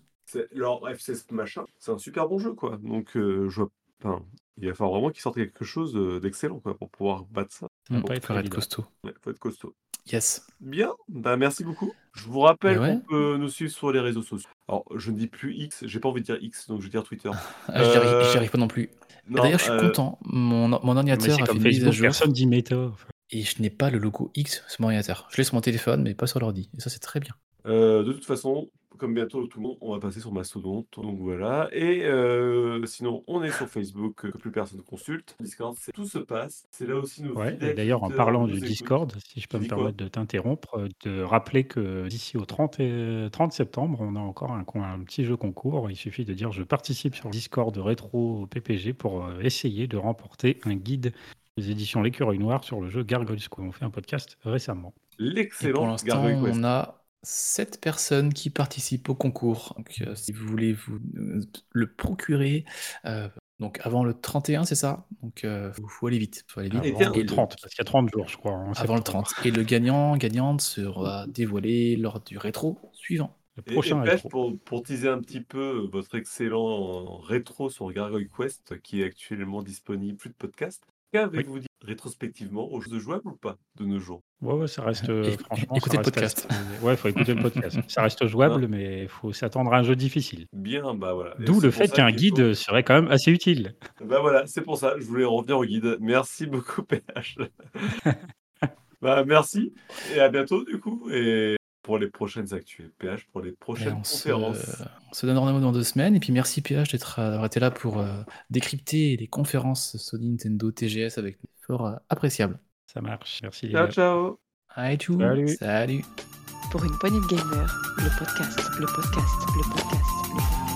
leur FC machin, c'est un super bon jeu, quoi. Donc, euh, je vois, enfin, il va falloir vraiment qu'ils sortent quelque chose d'excellent, quoi, pour pouvoir battre ça. Ça va Mm, pas il être costaud. Il faut être costaud. Yes. Bien, bah merci beaucoup. Je vous rappelle ouais. qu'on peut nous suivre sur les réseaux sociaux. Alors, je ne dis plus X, j'ai pas envie de dire X, donc je vais dire Twitter. Ah, Euh, j'y arrive pas non plus. Non, D'ailleurs, je suis euh, content. Mon, ordinateur a fait une mise à jour personne dit. Enfin, et je n'ai pas le logo X sur mon ordinateur. Je l'ai sur mon téléphone, mais pas sur l'ordi. Et ça, c'est très bien. Euh, de toute façon, comme bientôt tout le monde, on va passer sur Mastodon. Donc voilà. Et euh, sinon, on est sur Facebook, euh, que plus personne consulte. Discord, c'est tout se passe. C'est là aussi nos Ouais, d'ailleurs, en parlant du. Discord, si je peux me permettre de t'interrompre, euh, de rappeler que d'ici au 30, et- 30 septembre, on a encore un, petit jeu concours. Il suffit de dire je participe sur Discord de Rétro PPG pour euh, essayer de remporter un guide des éditions L'écureuil noir sur le jeu Gargoyles School. On fait un podcast récemment. L'excellent l'instant, Gargoyle Quest. on a 7 personnes qui participent au concours. Donc, euh, si vous voulez vous euh, le procurer, euh, donc avant le 31, c'est ça? Donc, il faut aller vite. Faut aller vite. Et Avant le 30, parce qu'il y a 30 jours, je crois. en Avant le septembre. 30. Et le gagnant, gagnante sera dévoilé lors du rétro suivant. Le Et, et prochain rétro. pour, pour teaser un petit peu votre excellent rétro sur Gargoyle Quest, qui est actuellement disponible, plus de podcast, qu'avez-vous dit rétrospectivement aux jeux jouables ou pas de nos jours? Ouais, ouais, ça reste. euh, franchement, écoutez ça le podcast. assez- Ouais, il faut écouter le podcast. Ça reste jouable, mais il faut s'attendre à un jeu difficile. Bien, bah voilà. D'où le fait qu'un faut- guide serait quand même assez utile. Bah voilà, c'est pour ça, je voulais revenir au guide. Merci beaucoup, PH. bah merci, et à bientôt du coup, et pour les prochaines actus, et PH pour les prochaines on, se, conférences. on se donne rendez-vous dans deux semaines. Et puis merci PH d'être euh, d'avoir été là pour euh, décrypter les conférences Sony Nintendo TGS avec des fort euh, appréciables. Ça marche. Merci. Ciao, ciao Allez, tchou. Salut. Salut. Pour une poignée de gamers, le podcast, le podcast, le podcast, le podcast.